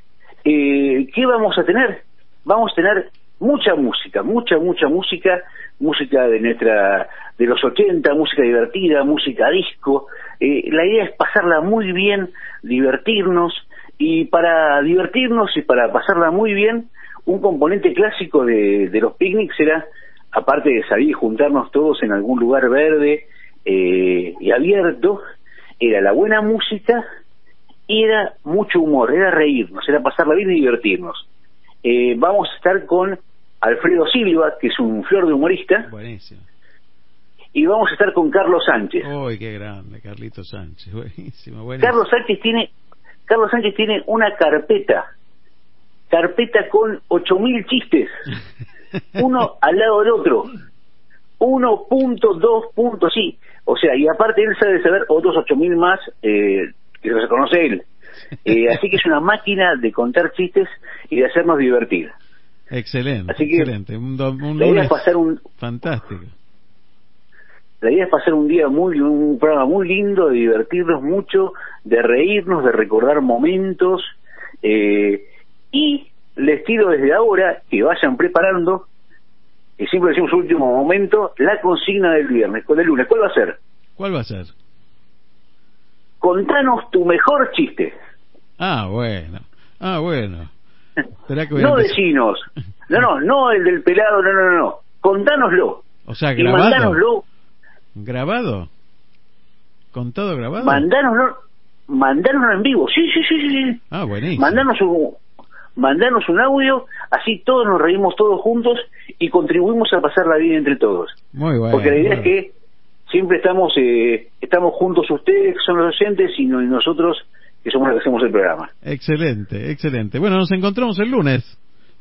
eh, ¿qué vamos a tener? Vamos a tener mucha música, mucha, mucha música, música de nuestra, de los 80, música divertida, música disco. Eh, la idea es pasarla muy bien, divertirnos, y para divertirnos y para pasarla muy bien, un componente clásico de, de los picnics era, aparte de salir y juntarnos todos en algún lugar verde eh, y abierto, era la buena música y era mucho humor, era reírnos, era pasarla bien y divertirnos. Eh, vamos a estar con Alfredo Silva, que es un flor de humorista, Buenísimo. y vamos a estar con Carlos Sánchez. Uy, qué grande, Carlito Sánchez. <laughs> Buenísimo, buenísimo. Carlos Sánchez tiene Carlos Sánchez tiene una carpeta, carpeta con 8000 chistes, <laughs> uno al lado del otro, 1.2 puntos, sí, o sea, y aparte él sabe saber otros 8000 más eh, que se conoce él. <laughs> Eh, así que es una máquina de contar chistes y de hacernos divertir. Excelente, Así que excelente. Un, un lunes es pasar un fantástico. La idea es pasar un día muy, un programa muy lindo, de divertirnos mucho, de reírnos, de recordar momentos, eh, y les tiro desde ahora que vayan preparando, y siempre decimos último momento, la consigna del viernes, con el lunes. ¿Cuál va a ser? ¿Cuál va a ser? Contanos tu mejor chiste. Ah, bueno. Ah, bueno. No decinos. No, no, no el del pelado, no, no, no, no. Contánoslo. O sea, Y grabado. mandánoslo, ¿Grabado? ¿Contado grabado? mandánoslo, mandánoslo en vivo. Sí, sí, sí, sí. Ah, buenísimo. mandanos un mandanos un audio, así todos nos reímos todos juntos y contribuimos a pasar la vida entre todos. Muy bueno. Porque la idea bueno. es que siempre estamos eh, estamos juntos ustedes que son los oyentes y, no- y nosotros que somos los que hacemos el programa. Excelente, excelente. Bueno, nos encontramos el lunes.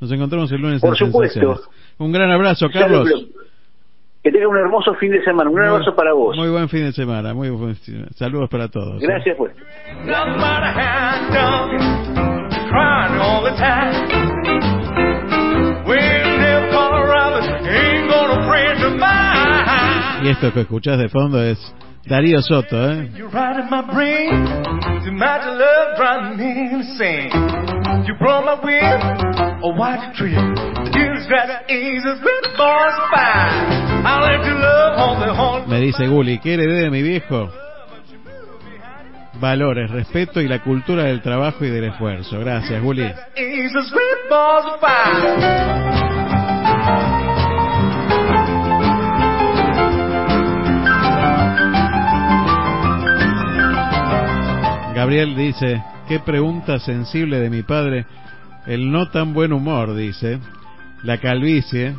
Nos encontramos el lunes Por en supuesto. Un gran abrazo, Carlos. Que tenga un hermoso fin de semana. Un Muy- abrazo para vos. Muy buen fin de semana, muy buen fin de semana. Saludos para todos. ¿eh? Gracias, pues. Y esto que escuchás de fondo es Darío Soto, ¿eh? You're right in my brain. Too much love driving me insane. You brought my a white tree. Me dice Gulli, ¿qué heredé de mi viejo? Valores, respeto y la cultura del trabajo y del esfuerzo. Gracias, fine. Gabriel dice, qué pregunta sensible de mi padre. El no tan buen humor, dice. La calvicie.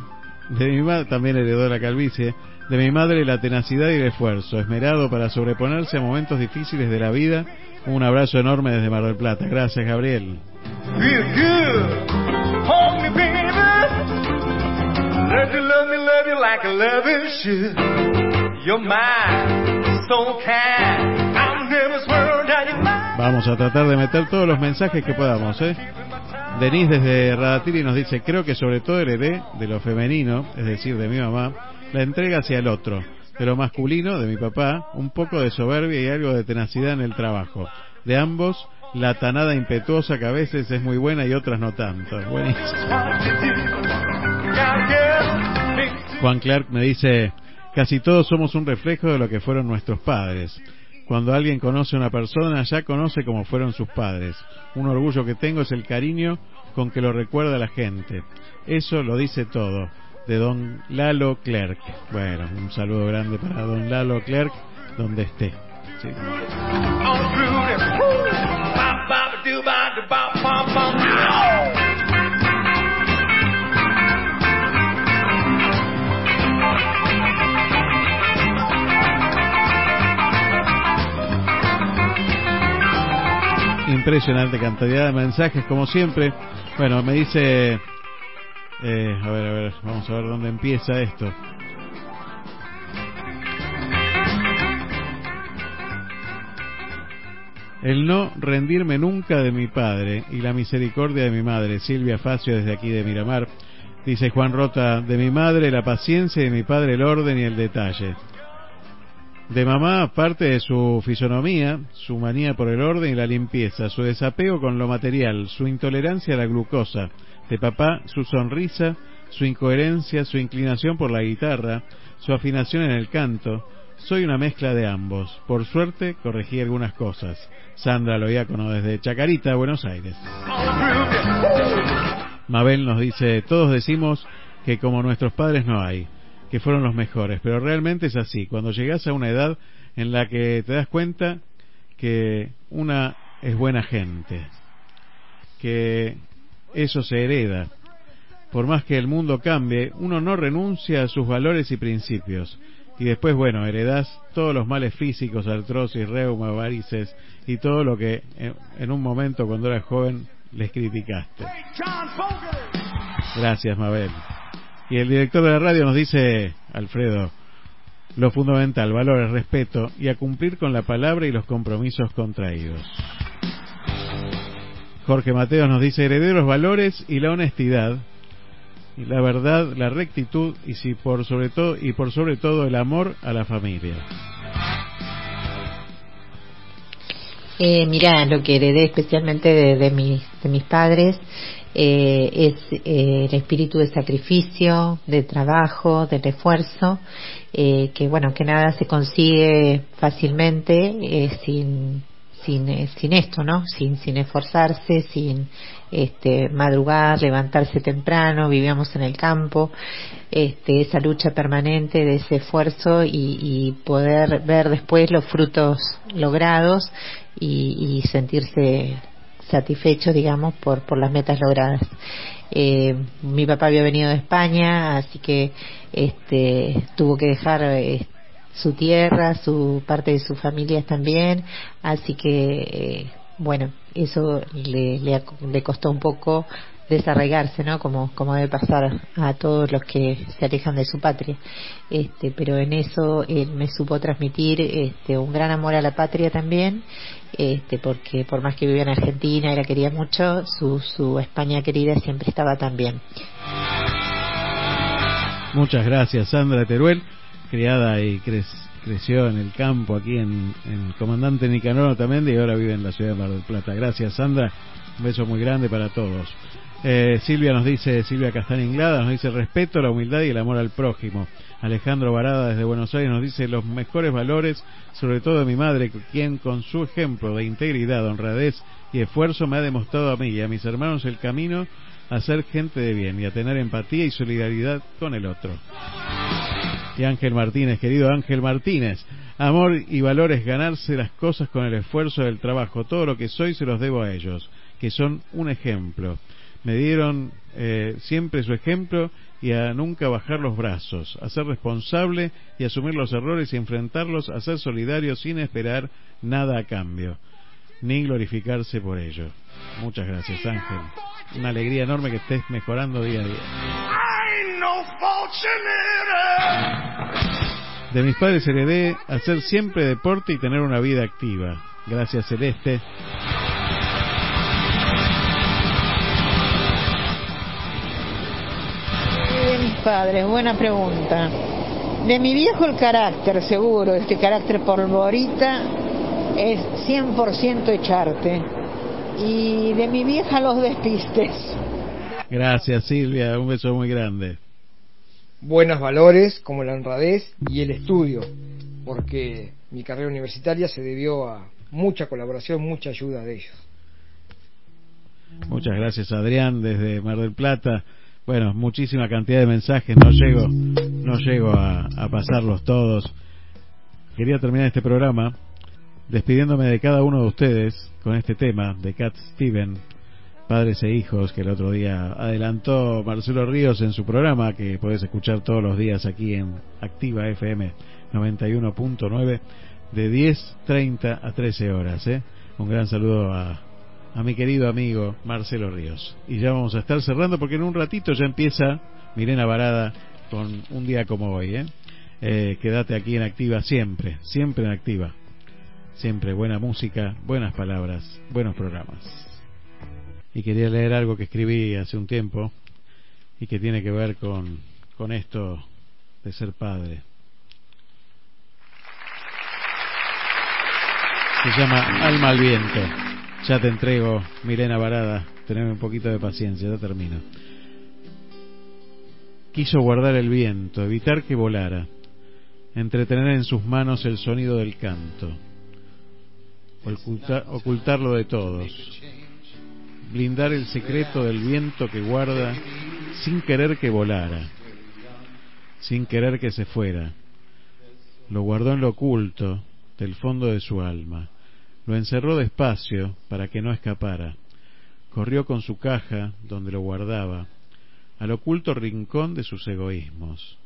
De mi madre también heredó la calvicie. De mi madre la tenacidad y el esfuerzo. Esmerado para sobreponerse a momentos difíciles de la vida. Un abrazo enorme desde Mar del Plata. Gracias, Gabriel. Vamos a tratar de meter todos los mensajes que podamos, ¿eh? Denise desde Radatiri nos dice, creo que sobre todo heredé de lo femenino, es decir, de mi mamá, la entrega hacia el otro, de lo masculino, de mi papá, un poco de soberbia y algo de tenacidad en el trabajo. De ambos, la tanada impetuosa que a veces es muy buena y otras no tanto. Buenísimo. <laughs> Juan Clark me dice, casi todos somos un reflejo de lo que fueron nuestros padres. Cuando alguien conoce a una persona, ya conoce cómo fueron sus padres. Un orgullo que tengo es el cariño con que lo recuerda la gente. Eso lo dice todo. De don Lalo Clerk. Bueno, un saludo grande para don Lalo Clerk, donde esté. Impresionante cantidad de mensajes, como siempre. Bueno, me dice... eh, a ver, a ver, vamos a ver dónde empieza esto. El no rendirme nunca de mi padre y la misericordia de mi madre, Silvia Facio desde aquí de Miramar. Dice Juan Rota, de mi madre la paciencia y de mi padre el orden y el detalle. De mamá, parte de su fisonomía, su manía por el orden y la limpieza, su desapego con lo material, su intolerancia a la glucosa. De papá, su sonrisa, su incoherencia, su inclinación por la guitarra, su afinación en el canto. Soy una mezcla de ambos. Por suerte, corregí algunas cosas. Sandra Loiácono desde Chacarita, Buenos Aires. Mabel nos dice, todos decimos que como nuestros padres no hay, que fueron los mejores, pero realmente es así. Cuando llegas a una edad en la que te das cuenta que una es buena gente, que eso se hereda. Por más que el mundo cambie, uno no renuncia a sus valores y principios. Y después, bueno, heredás todos los males físicos, artrosis, reuma, varices y todo lo que en, en un momento cuando eras joven les criticaste. Gracias, Mabel. Y el director de la radio nos dice, Alfredo, lo fundamental, valores, respeto y a cumplir con la palabra y los compromisos contraídos. Jorge Mateos nos dice, heredé los valores y la honestidad, y la verdad, la rectitud y si por sobre todo y por sobre todo el amor a la familia. Eh, mira, lo que heredé especialmente de, mis, de mis padres eh, es eh, el espíritu de sacrificio, de trabajo, del esfuerzo, eh, que bueno, que nada se consigue fácilmente eh, sin sin, eh, sin esto, ¿no? Sin, sin esforzarse, sin este, madrugar, levantarse temprano, vivíamos en el campo, este, esa lucha permanente de ese esfuerzo y, y poder ver después los frutos logrados y, y sentirse satisfecho, digamos, por, por las metas logradas. Eh, mi papá había venido de España, así que este, tuvo que dejar eh, su tierra, su parte de sus familias también, así que eh, bueno, eso le, le, le, costó un poco desarraigarse, ¿no? Como, como debe pasar a todos los que se alejan de su patria. Este, pero en eso él me supo transmitir este, un gran amor a la patria también, este, porque por más que vivía en Argentina y la quería mucho, su, su España querida siempre estaba también. Muchas gracias, Sandra Teruel, criada y cre- creció en el campo aquí en, en Comandante Nicanor también y ahora vive en la ciudad de Mar del Plata. Gracias, Sandra. Un beso muy grande para todos. Eh, Silvia nos dice, Silvia Castaña Inglada nos dice respeto, la humildad y el amor al prójimo. Alejandro Varada desde Buenos Aires nos dice los mejores valores, sobre todo de mi madre, quien con su ejemplo de integridad, honradez y esfuerzo me ha demostrado a mí y a mis hermanos el camino a ser gente de bien y a tener empatía y solidaridad con el otro. Y Ángel Martínez, querido Ángel Martínez, amor y valores, ganarse las cosas con el esfuerzo del trabajo. Todo lo que soy se los debo a ellos, que son un ejemplo. Me dieron eh, siempre su ejemplo y a nunca bajar los brazos, a ser responsable y asumir los errores y enfrentarlos, a ser solidario sin esperar nada a cambio, ni glorificarse por ello. Muchas gracias Ángel. Una alegría enorme que estés mejorando día a día. De mis padres heredé hacer siempre deporte y tener una vida activa. Gracias Celeste. Padres, buena pregunta. De mi viejo el carácter, seguro, este carácter polvorita es 100% echarte. Y de mi vieja los despistes. Gracias Silvia, un beso muy grande. buenos valores como la honradez y el estudio, porque mi carrera universitaria se debió a mucha colaboración, mucha ayuda de ellos. Muchas gracias Adrián desde Mar del Plata. Bueno, muchísima cantidad de mensajes, no llego, no llego a, pasarlos todos. Quería terminar este programa despidiéndome de cada uno de ustedes con este tema de Cat Steven, Padres e Hijos, que el otro día adelantó Marcelo Ríos en su programa, que puedes escuchar todos los días aquí en Activa FM 91.9, de 10.30 a 13 horas. ¿eh? Un gran saludo a, a mi querido amigo Marcelo Ríos. Y ya vamos a estar cerrando porque en un ratito ya empieza Mirena Varada con un día como hoy. ¿eh? Eh, quédate aquí en Activa siempre, siempre en Activa. Siempre buena música, buenas palabras, buenos programas. Y quería leer algo que escribí hace un tiempo y que tiene que ver con, con esto de ser padre. Se llama Alma al viento. Ya te entrego, Milena Varada. Teneme un poquito de paciencia, ya termino. Quiso guardar el viento, evitar que volara, entretener en sus manos el sonido del canto, oculta- ocultarlo de todos, blindar el secreto del viento que guarda sin querer que volara, sin querer que se fuera. Lo guardó en lo oculto del fondo de su alma, lo encerró despacio para que no escapara, corrió con su caja donde lo guardaba, al oculto rincón de sus egoísmos.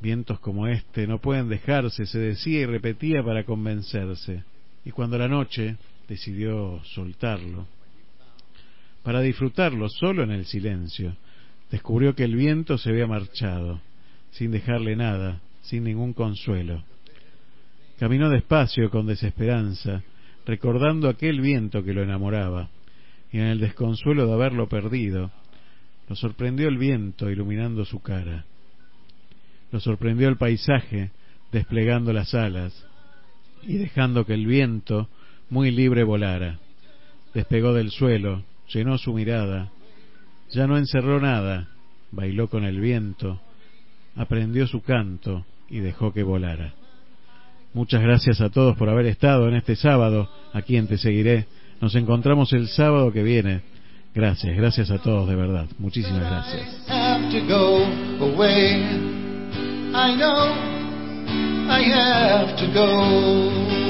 Vientos como este no pueden dejarse, se decía y repetía para convencerse. Y cuando la noche decidió soltarlo, para disfrutarlo solo en el silencio, descubrió que el viento se había marchado, sin dejarle nada, sin ningún consuelo. Caminó despacio con desesperanza, recordando aquel viento que lo enamoraba, y en el desconsuelo de haberlo perdido, lo sorprendió el viento iluminando su cara. Lo sorprendió el paisaje desplegando las alas y dejando que el viento muy libre volara. Despegó del suelo, llenó su mirada, ya no encerró nada, bailó con el viento, aprendió su canto y dejó que volara. Muchas gracias a todos por haber estado en este sábado, aquí en Te Seguiré. Nos encontramos el sábado que viene. Gracias, gracias a todos de verdad. Muchísimas gracias. know I have to go.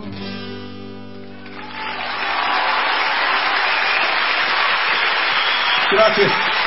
Gracias.